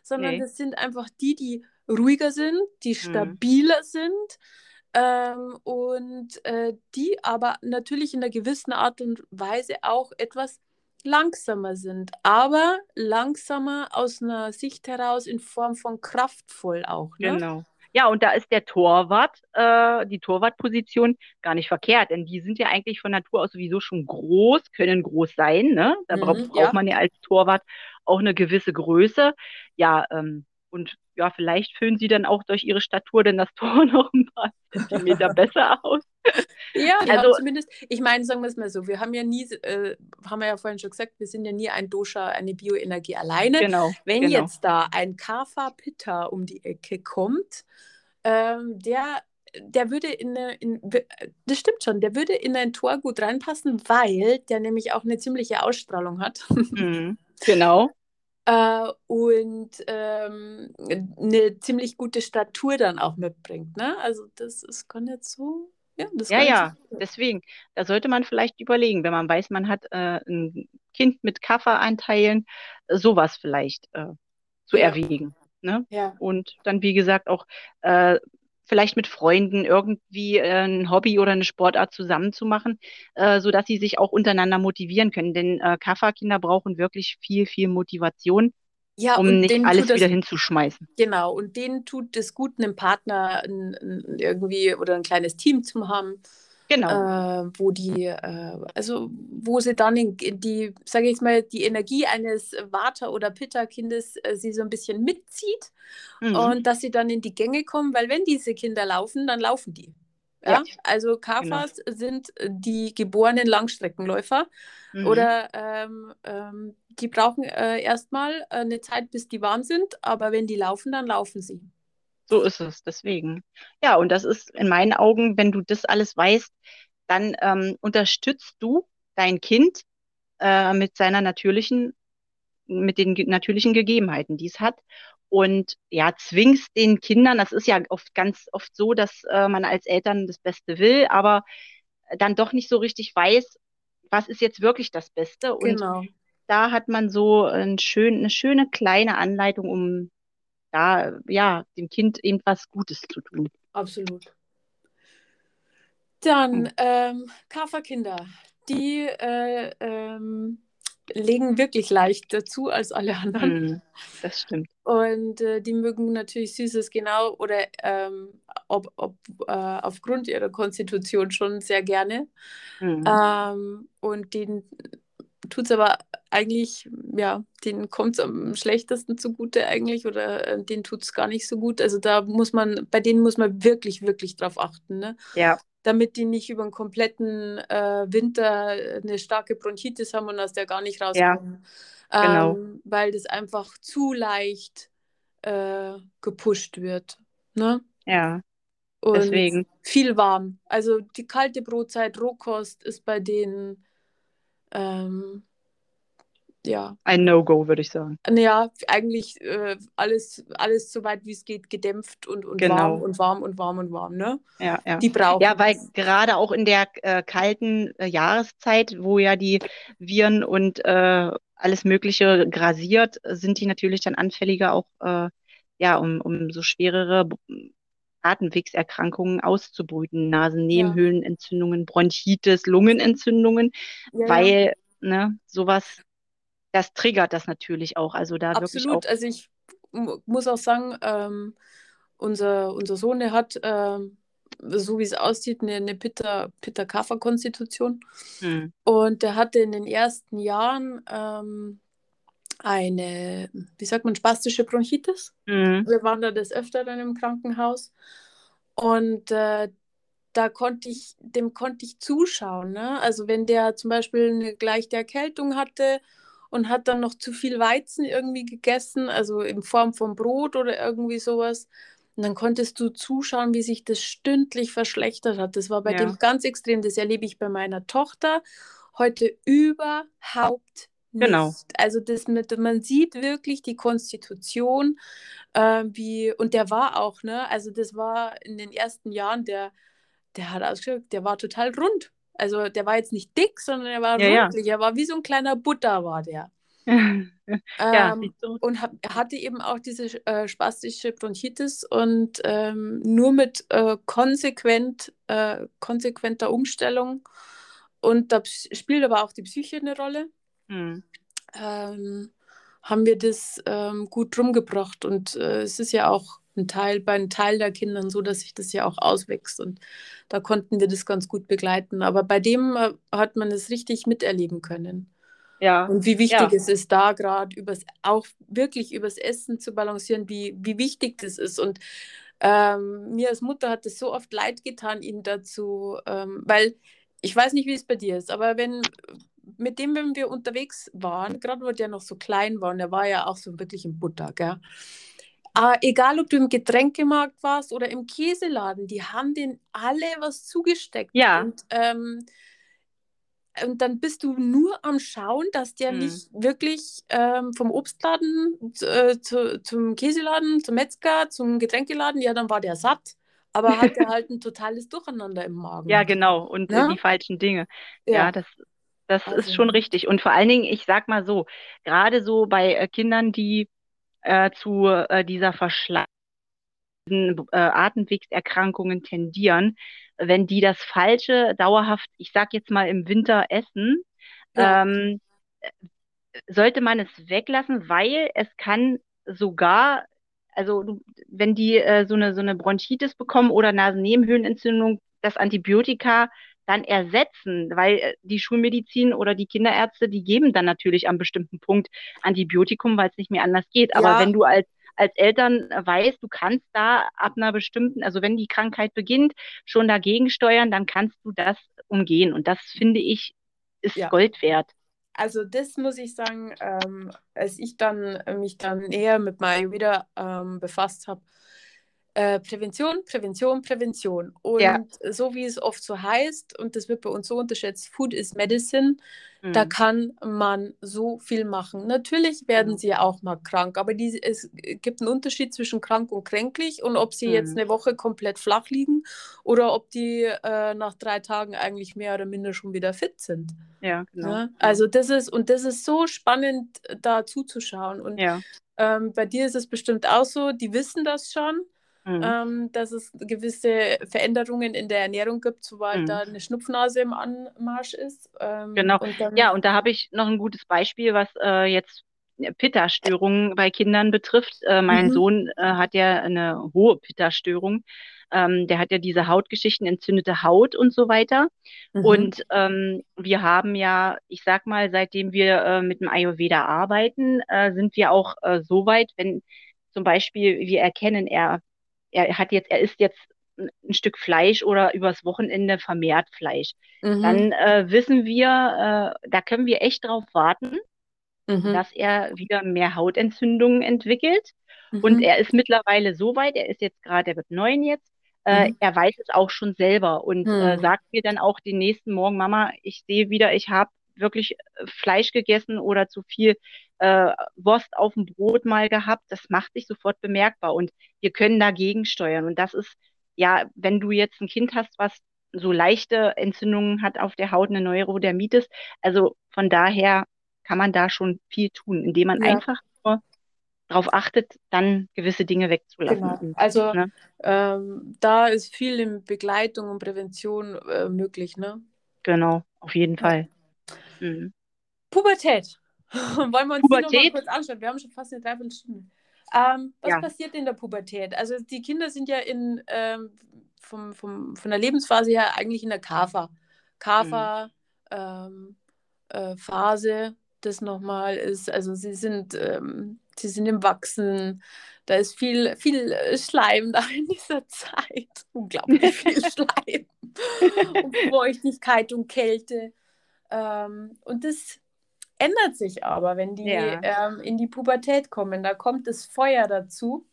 sondern Nee. das sind einfach die, die ruhiger sind, die Mhm. stabiler sind ähm, und äh, die aber natürlich in einer gewissen Art und Weise auch etwas langsamer sind, aber langsamer aus einer Sicht heraus in Form von kraftvoll auch. Ne? Genau. Ja, und da ist der Torwart, äh, die Torwartposition gar nicht verkehrt, denn die sind ja eigentlich von Natur aus sowieso schon groß, können groß sein, ne? Da Mhm, braucht ja. man ja als Torwart auch eine gewisse Größe. Ja, ähm, und ja, vielleicht füllen sie dann auch durch ihre Statur denn das *laughs* Tor noch ein paar Zentimeter besser aus. Ja, *laughs* Also- zumindest, ich meine, sagen wir es mal so, wir haben ja nie, äh, haben wir ja vorhin schon gesagt, wir sind ja nie ein Dosha, eine Bioenergie alleine. Genau. Wenn genau. jetzt da ein Kapha Pitta um die Ecke kommt, ähm, der, der würde in, eine, in, das stimmt schon, der würde in ein Tor gut reinpassen, weil der nämlich auch eine ziemliche Ausstrahlung hat *laughs* Mhm. Genau. äh, und ähm, eine ziemlich gute Statur dann auch mitbringt. Ne? Also das ist, kann jetzt so, ja, Ja, ja, deswegen, da sollte man vielleicht überlegen, wenn man weiß, man hat äh, ein Kind mit Kafferanteilen, äh, sowas vielleicht äh, zu Ja. erwägen. Ne? ja. Und dann, wie gesagt, auch äh, vielleicht mit Freunden irgendwie äh, ein Hobby oder eine Sportart zusammenzumachen, äh, sodass sie sich auch untereinander motivieren können. Denn äh, Kafferkinder brauchen wirklich viel, viel Motivation, Ja, um und nicht denen alles das, wieder hinzuschmeißen. genau, und denen tut es gut, einen Partner ein, ein, irgendwie oder ein kleines Team zu haben, Genau. äh, wo die, äh, also wo sie dann in, in die, sage ich jetzt mal, die Energie eines Vata- oder Pitta-Kindes äh, sie so ein bisschen mitzieht Mhm. und dass sie dann in die Gänge kommen, weil wenn diese Kinder laufen, dann laufen die. Ja, Ja, also Kafas sind äh, die geborenen Langstreckenläufer Mhm. oder ähm, ähm, die brauchen äh, erstmal äh, eine Zeit, bis die warm sind, aber wenn die laufen, dann laufen sie. So ist es, deswegen. Ja, und das ist in meinen Augen, wenn du das alles weißt, dann ähm, unterstützt du dein Kind äh, mit seiner natürlichen, mit den natürlichen Gegebenheiten, die es hat. Und ja, zwingst den Kindern, das ist ja oft ganz oft so, dass äh, man als Eltern das Beste will, aber dann doch nicht so richtig weiß, was ist jetzt wirklich das Beste. Und Genau. da hat man so ein schön, eine schöne kleine Anleitung, um da ja dem Kind eben was Gutes zu tun. Absolut. Dann Hm. ähm, Kaferkinder, die äh, ähm, legen wirklich leicht dazu als alle anderen. Hm, das stimmt. Und äh, die mögen natürlich Süßes genau oder ähm, ob, ob, äh, aufgrund ihrer Konstitution schon sehr gerne. Hm. Ähm, und denen tut es aber eigentlich, ja, denen kommt es am schlechtesten zugute eigentlich oder äh, denen tut es gar nicht so gut. Also da muss man, bei denen muss man wirklich, wirklich drauf achten, ne? Ja, Damit die nicht über den kompletten äh, Winter eine starke Bronchitis haben und aus der gar nicht ja, rauskommen. genau. Ähm, weil das einfach zu leicht äh, gepusht wird. Ne? Ja, Und deswegen. viel warm. Also die kalte Brotzeit, Rohkost ist bei denen ähm, ja, Ein No-Go, würde ich sagen. ja, eigentlich äh, alles, alles so weit wie es geht gedämpft und, und warm Genau. und warm und warm und warm, ne? Ja, ja. Die brauchen Ja, weil gerade auch in der äh, kalten äh, Jahreszeit, wo ja die Viren und äh, alles Mögliche grasiert, sind die natürlich dann anfälliger auch äh, ja, um, um so schwerere Atemwegserkrankungen auszubrüten, Nasennebenhöhlenentzündungen, Bronchitis, Lungenentzündungen, ja. weil ne, sowas, das triggert das natürlich auch. Also da wirklich Absolut. Also ich mu- muss auch sagen, ähm, unser, unser Sohn, der hat, ähm, so wie es aussieht, eine, eine Pitta, Pitta-Kapha-Konstitution. hm, Und der hatte in den ersten Jahren ähm, eine, wie sagt man, spastische Bronchitis. Mhm. Wir waren da des Öfteren im Krankenhaus. Und äh, da konnte ich, dem konnte ich zuschauen. Ne? Also wenn der zum Beispiel eine leichte Erkältung hatte und hat dann noch zu viel Weizen irgendwie gegessen, also in Form von Brot oder irgendwie sowas. Und dann konntest du zuschauen, wie sich das stündlich verschlechtert hat. Das war bei ja. dem ganz extrem. Das erlebe ich bei meiner Tochter heute überhaupt genau. nicht. Genau. Also das mit, man sieht wirklich die Konstitution, äh, wie, und der war auch, ne? Also das war in den ersten Jahren, der, der hat ausgeschaut, der war total rund. Also der war jetzt nicht dick, sondern er war ja, rundlich. Ja. Er war wie so ein kleiner Butter, war der. *laughs* ja, ähm, und hab, hatte eben auch diese äh, spastische Bronchitis und ähm, nur mit äh, konsequent, äh, konsequenter Umstellung und da spielt aber auch die Psyche eine Rolle. Mhm. Ähm, haben wir das ähm, gut rumgebracht und äh, es ist ja auch ein Teil bei einem Teil der Kindern so, dass sich das ja auch auswächst und da konnten wir das ganz gut begleiten. Aber bei dem äh, hat man es richtig miterleben können. Ja. Und wie wichtig ja. es ist, da gerade übers, auch wirklich übers Essen zu balancieren, wie, wie wichtig das ist. Und ähm, mir als Mutter hat es so oft leid getan, ihn dazu, ähm, weil ich weiß nicht, wie es bei dir ist, aber wenn mit dem, wenn wir unterwegs waren, gerade wo der noch so klein war, und er war ja auch so wirklich im Butter, gell? Aber egal, ob du im Getränkemarkt warst oder im Käseladen, die haben den alle was zugesteckt. Ja. Und, ähm, und dann bist du nur am Schauen, dass der hm. nicht wirklich ähm, vom Obstladen äh, zu, zum Käseladen, zum Metzger, zum Getränkeladen, ja, dann war der satt aber hat er halt *laughs* ein totales Durcheinander im Magen. Ja, genau. Und ja? Ne? die falschen Dinge. Ja, ja das, das also. ist schon richtig. Und vor allen Dingen, ich sag mal so, gerade so bei äh, Kindern, die äh, zu äh, dieser verschlagenen äh, Atemwegserkrankungen tendieren, wenn die das Falsche dauerhaft, ich sag jetzt mal im Winter essen, ja. ähm, sollte man es weglassen, weil es kann sogar also wenn die äh, so, eine, so eine Bronchitis bekommen oder Nasennebenhöhlenentzündung, das Antibiotika dann ersetzen, weil äh, die Schulmedizin oder die Kinderärzte, die geben dann natürlich am bestimmten Punkt Antibiotikum, weil es nicht mehr anders geht. Aber ja. wenn du als als Eltern weißt, du kannst da ab einer bestimmten, also wenn die Krankheit beginnt, schon dagegen steuern, dann kannst du das umgehen. Und das finde ich ist ja. Gold wert. Also das muss ich sagen, ähm, als ich dann mich dann näher mit wieder ähm, befasst habe, äh, Prävention, Prävention, Prävention. Und ja. so wie es oft so heißt, und das wird bei uns so unterschätzt, Food is Medicine, mhm. da kann man so viel machen. Natürlich werden mhm. sie auch mal krank, aber die, es gibt einen Unterschied zwischen krank und kränklich und ob sie mhm. jetzt eine Woche komplett flach liegen oder ob die äh, nach drei Tagen eigentlich mehr oder minder schon wieder fit sind. Ja, genau. Ja? Also das ist, und das ist so spannend, da zuzuschauen. Und ja. ähm, bei dir ist es bestimmt auch so, die wissen das schon mhm. ähm, dass es gewisse Veränderungen in der Ernährung gibt, sobald mhm. da eine Schnupfnase im Anmarsch ist. Ähm, genau. Und dann, ja, und da habe ich noch ein gutes Beispiel, was äh, jetzt Pitta-Störungen bei Kindern betrifft. Äh, mein mhm. Sohn äh, hat ja eine hohe Pitta-Störung. Ähm, der hat ja diese Hautgeschichten, entzündete Haut und so weiter. Mhm. Und ähm, wir haben ja, ich sag mal, seitdem wir äh, mit dem Ayurveda arbeiten, äh, sind wir auch äh, so weit, wenn zum Beispiel wir erkennen, er er hat jetzt, er isst jetzt ein Stück Fleisch oder übers Wochenende vermehrt Fleisch. Mhm. Dann äh, wissen wir, äh, da können wir echt drauf warten, mhm. dass er wieder mehr Hautentzündungen entwickelt. Mhm. Und er ist mittlerweile so weit, er ist jetzt gerade, er wird neun jetzt, äh, mhm. er weiß es auch schon selber und äh, mhm. sagt mir dann auch den nächsten Morgen, Mama, ich sehe wieder, ich habe wirklich äh, Fleisch gegessen oder zu viel äh, Wurst auf dem Brot mal gehabt, das macht sich sofort bemerkbar und wir können dagegen steuern. Und das ist, ja, wenn du jetzt ein Kind hast, was so leichte Entzündungen hat auf der Haut, eine Neurodermitis, also von daher kann man da schon viel tun, indem man ja. einfach nur darauf achtet, dann gewisse Dinge wegzulassen. Genau. Also ne? ähm, da ist viel in Begleitung und Prävention äh, möglich, ne? Genau, auf jeden. Fall. Mhm. Pubertät. *laughs* Wollen wir uns Pubertät? die noch mal kurz anschauen? Wir haben schon fast eine Dreiviertelstunde. Ähm, was ja. passiert in der Pubertät? Also die Kinder sind ja in, ähm, vom, vom, von der Lebensphase her eigentlich in der Kafa. Kafa, mhm. ähm, äh, Phase. das nochmal ist. Also sie sind, ähm, sie sind im Wachsen. Da ist viel, viel Schleim *laughs* da in dieser Zeit. Unglaublich viel *laughs* Schleim. und Feuchtigkeit und Kälte. Ähm, und das ändert sich aber, wenn die ja. ähm, in die Pubertät kommen. Da kommt das Feuer dazu.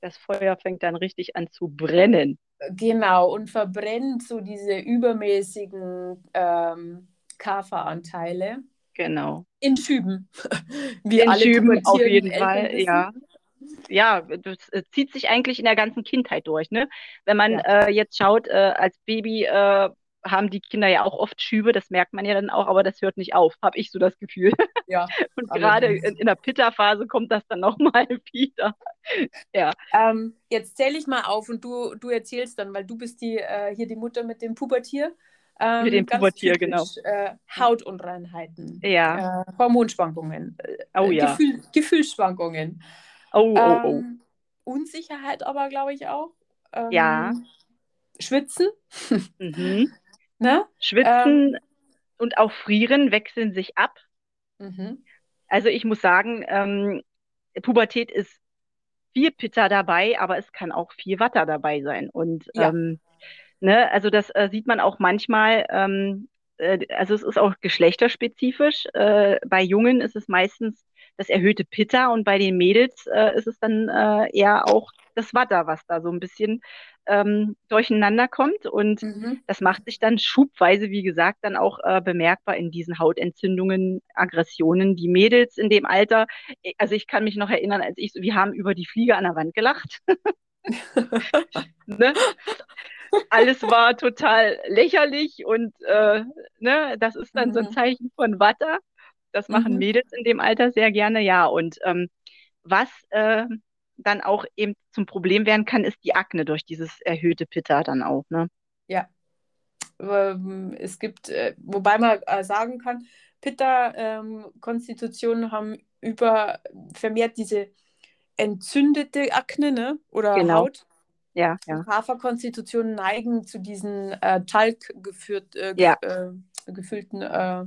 Das Feuer fängt dann richtig an zu brennen. Genau, und verbrennt so diese übermäßigen ähm, Kaferanteile. Genau. In Schüben. *laughs* Wie in alle Schüben auf jeden Fall, ja. Ja, das äh, zieht sich eigentlich in der ganzen Kindheit durch. Ne? Wenn man ja. äh, jetzt schaut, äh, als Baby äh, haben die Kinder ja auch oft Schübe, das merkt man ja dann auch, aber das hört nicht auf, habe ich so das Gefühl. Ja. *laughs* Und gerade in, in, der Pitta-Phase kommt das dann nochmal *laughs* wieder. ja. Ähm, jetzt zähle ich mal auf und du, du erzählst dann, weil du bist die, äh, hier die Mutter mit dem Pubertier. Ähm, mit dem Pubertier, typisch, genau. Äh, Hautunreinheiten. Ja. Äh, Hormonschwankungen. Äh, oh ja. Gefühl, Gefühlsschwankungen. Oh, oh, oh. Ähm, Unsicherheit aber, glaube ich, auch. Ähm, ja. Schwitzen. *laughs* Mhm. Ne? Schwitzen ähm, und auch Frieren wechseln sich ab. Mhm. Also ich muss sagen, ähm, Pubertät ist viel Pitta dabei, aber es kann auch viel Watter dabei sein. Und ja. ähm, ne, also das äh, sieht man auch manchmal, ähm, äh, also es ist auch geschlechterspezifisch. Äh, bei Jungen ist es meistens das erhöhte Pitta und bei den Mädels äh, ist es dann äh, eher auch das Watter, was da so ein bisschen ähm, durcheinander kommt. Und mhm. das macht sich dann schubweise, wie gesagt, dann auch äh, bemerkbar in diesen Hautentzündungen, Aggressionen. Die Mädels in dem Alter, äh, also ich kann mich noch erinnern, als ich, wir haben über die Fliege an der Wand gelacht. *laughs* ne? Alles war total lächerlich und äh, ne, das ist dann mhm. so ein mhm. Zeichen von Watter. Das machen mhm. Mädels in dem Alter sehr gerne, ja. Und ähm, was äh, dann auch eben zum Problem werden kann, ist die Akne durch dieses erhöhte Pitta dann auch. Ne? Ja. Ähm, es gibt, äh, wobei man äh, sagen kann, Pitta-Konstitutionen ähm, haben über vermehrt diese entzündete Akne ne? oder genau. Haut. Ja, ja. Haferkonstitutionen neigen zu diesen äh, Talg geführt, äh, ja. äh, gefüllten äh,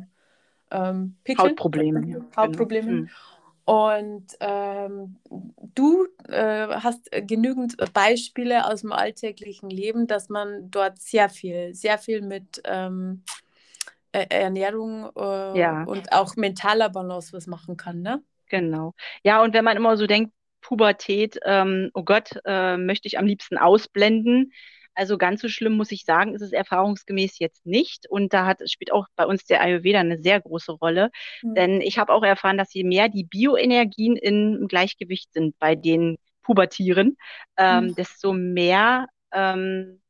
ähm, Pickeln. Hautproblemen. Hautproblemen. Genau. Und ähm, du äh, hast genügend Beispiele aus dem alltäglichen Leben, dass man dort sehr viel, sehr viel mit ähm, e-, Ernährung äh, ja. und auch mentaler Balance was machen kann, ne? Genau. Ja, und wenn man immer so denkt, Pubertät, ähm, oh Gott, äh, möchte ich am liebsten ausblenden, also ganz so schlimm muss ich sagen, ist es erfahrungsgemäß jetzt nicht. Und da hat, spielt auch bei uns der Ayurveda eine sehr große Rolle. Mhm. Denn ich habe auch erfahren, dass je mehr die Bioenergien im Gleichgewicht sind bei den Pubertieren, ähm, mhm. desto mehr ähm,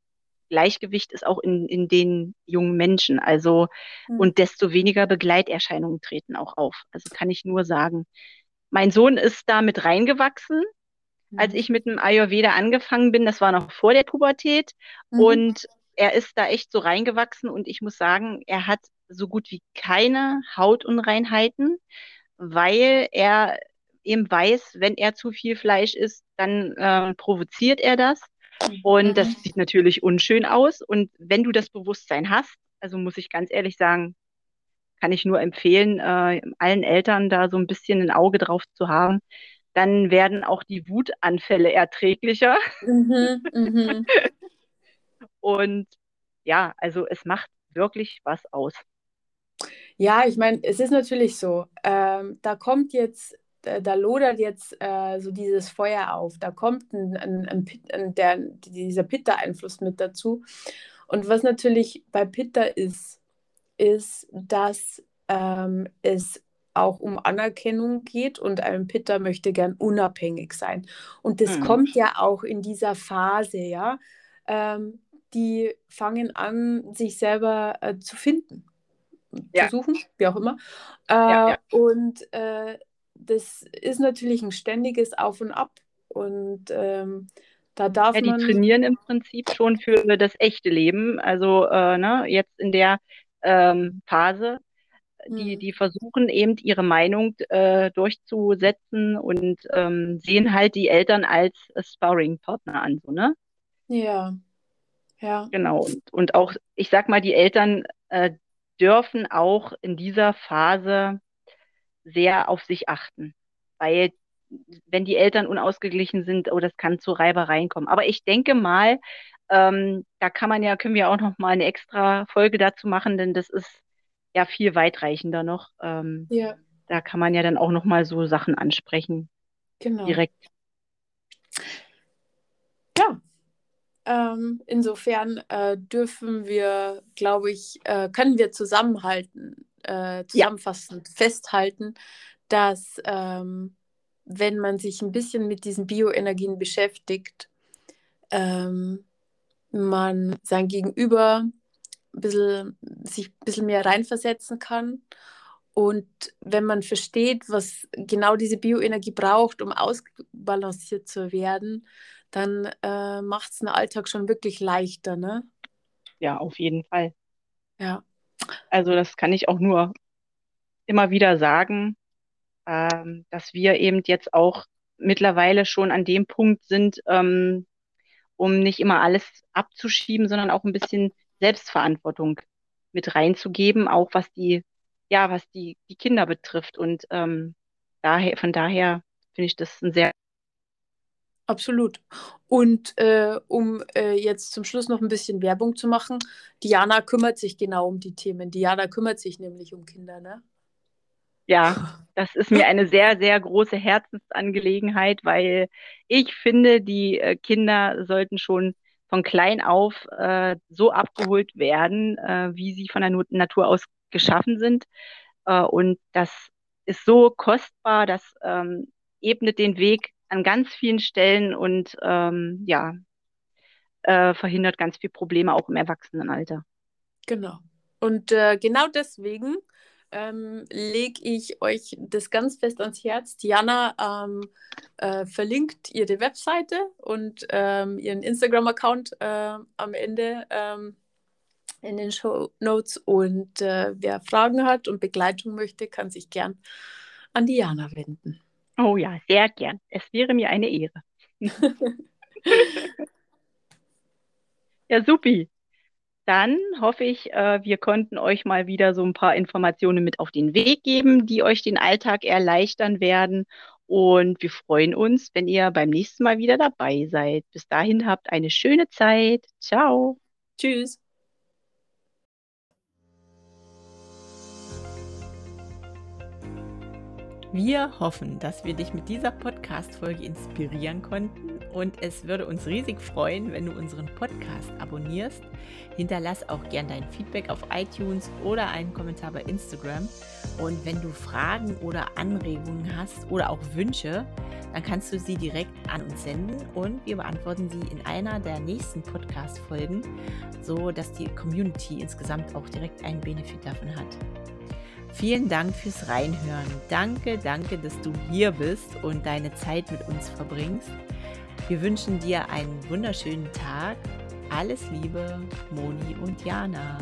Gleichgewicht ist auch in, in den jungen Menschen. Also, mhm. und desto weniger Begleiterscheinungen treten auch auf. Also kann ich nur sagen. Mein Sohn ist da mit reingewachsen als mhm. ich mit dem Ayurveda angefangen bin. Das war noch vor der Pubertät. Mhm. Und er ist da echt so reingewachsen und ich muss sagen, er hat so gut wie keine Hautunreinheiten, weil er eben weiß, wenn er zu viel Fleisch isst, dann äh, provoziert er das. Und mhm. das sieht natürlich unschön aus. Und wenn du das Bewusstsein hast, also muss ich ganz ehrlich sagen, kann ich nur empfehlen, äh, allen Eltern da so ein bisschen ein Auge drauf zu haben, dann werden auch die Wutanfälle erträglicher. Mhm, mhm. Und ja, also es macht wirklich was aus. Ja, ich meine, es ist natürlich so, ähm, da kommt jetzt, da, da lodert jetzt äh, so dieses Feuer auf, da kommt ein, ein, ein, ein der, dieser Pitta-Einfluss mit dazu. Und was natürlich bei Pitta ist, ist, dass ähm, es auch um Anerkennung geht und ein Pitter möchte gern unabhängig sein. Und das mhm. kommt ja auch in dieser Phase, ja. Ähm, die fangen an, sich selber äh, zu finden, ja. zu suchen, wie auch immer. Äh, ja, ja. Und äh, das ist natürlich ein ständiges Auf und Ab. Und ähm, da darf ja, die man. trainieren im Prinzip schon für das echte Leben. Also äh, ne, jetzt in der ähm, Phase die, mhm. die versuchen eben ihre Meinung äh, durchzusetzen und ähm, sehen halt die Eltern als Sparring-Partner an, so, ne? Ja. Ja. Genau. Und, und auch, ich sag mal, die Eltern äh, dürfen auch in dieser Phase sehr auf sich achten, weil wenn die Eltern unausgeglichen sind, oh, das kann zu Reibereien kommen. Aber ich denke mal, ähm, da kann man ja, können wir auch noch mal eine extra Folge dazu machen, denn das ist ja viel weitreichender noch. Ähm, ja. Da kann man ja dann auch noch mal so Sachen ansprechen. Genau. Direkt. Ja. Ähm, insofern äh, dürfen wir, glaube ich, äh, können wir zusammenhalten, äh, zusammenfassend ja. festhalten, dass ähm, wenn man sich ein bisschen mit diesen Bioenergien beschäftigt, ähm, man sein Gegenüber bisschen, sich ein bisschen mehr reinversetzen kann. Und wenn man versteht, was genau diese Bioenergie braucht, um ausbalanciert zu werden, dann äh, macht es den Alltag schon wirklich leichter, ne? Ja, auf jeden Fall. Ja. Also das kann ich auch nur immer wieder sagen, ähm, dass wir eben jetzt auch mittlerweile schon an dem Punkt sind, ähm, um nicht immer alles abzuschieben, sondern auch ein bisschen Selbstverantwortung mit reinzugeben, auch was die, ja, was die, die Kinder betrifft. Und ähm, daher, von daher finde ich das ein sehr Absolut. Und äh, um äh, jetzt zum Schluss noch ein bisschen Werbung zu machen, Diana kümmert sich genau um die Themen. Diana kümmert sich nämlich um Kinder, ne? Ja, *laughs* das ist mir eine sehr, sehr große Herzensangelegenheit, weil ich finde, die äh, Kinder sollten schon von klein auf äh, so abgeholt werden, äh, wie sie von der Natur aus geschaffen sind. Äh, und das ist so kostbar, das ähm, ebnet den Weg an ganz vielen Stellen und ähm, ja, äh, verhindert ganz viele Probleme auch im Erwachsenenalter. Genau. Und äh, genau deswegen ähm, lege ich euch das ganz fest ans Herz. Diana ähm, äh, verlinkt ihre Webseite und ähm, ihren Instagram-Account äh, am Ende ähm, in den Show Notes. Und äh, wer Fragen hat und Begleitung möchte, kann sich gern an Diana wenden. Oh ja, sehr gern. Es wäre mir eine Ehre. *laughs* ja, supi dann hoffe ich, äh, wir konnten euch mal wieder so ein paar Informationen mit auf den Weg geben, die euch den Alltag erleichtern werden. Und wir freuen uns, wenn ihr beim nächsten Mal wieder dabei seid. Bis dahin habt eine schöne Zeit. Ciao. Tschüss. Wir hoffen, dass wir dich mit dieser Podcast-Folge inspirieren konnten und es würde uns riesig freuen, wenn du unseren Podcast abonnierst. Hinterlass auch gern dein Feedback auf iTunes oder einen Kommentar bei Instagram. Und wenn du Fragen oder Anregungen hast oder auch Wünsche, dann kannst du sie direkt an uns senden und wir beantworten sie in einer der nächsten Podcast-Folgen, so dass die Community insgesamt auch direkt einen Benefit davon hat. Vielen Dank fürs Reinhören. Danke, danke, dass du hier bist und deine Zeit mit uns verbringst. Wir wünschen dir einen wunderschönen Tag. Alles Liebe, Moni und Jana.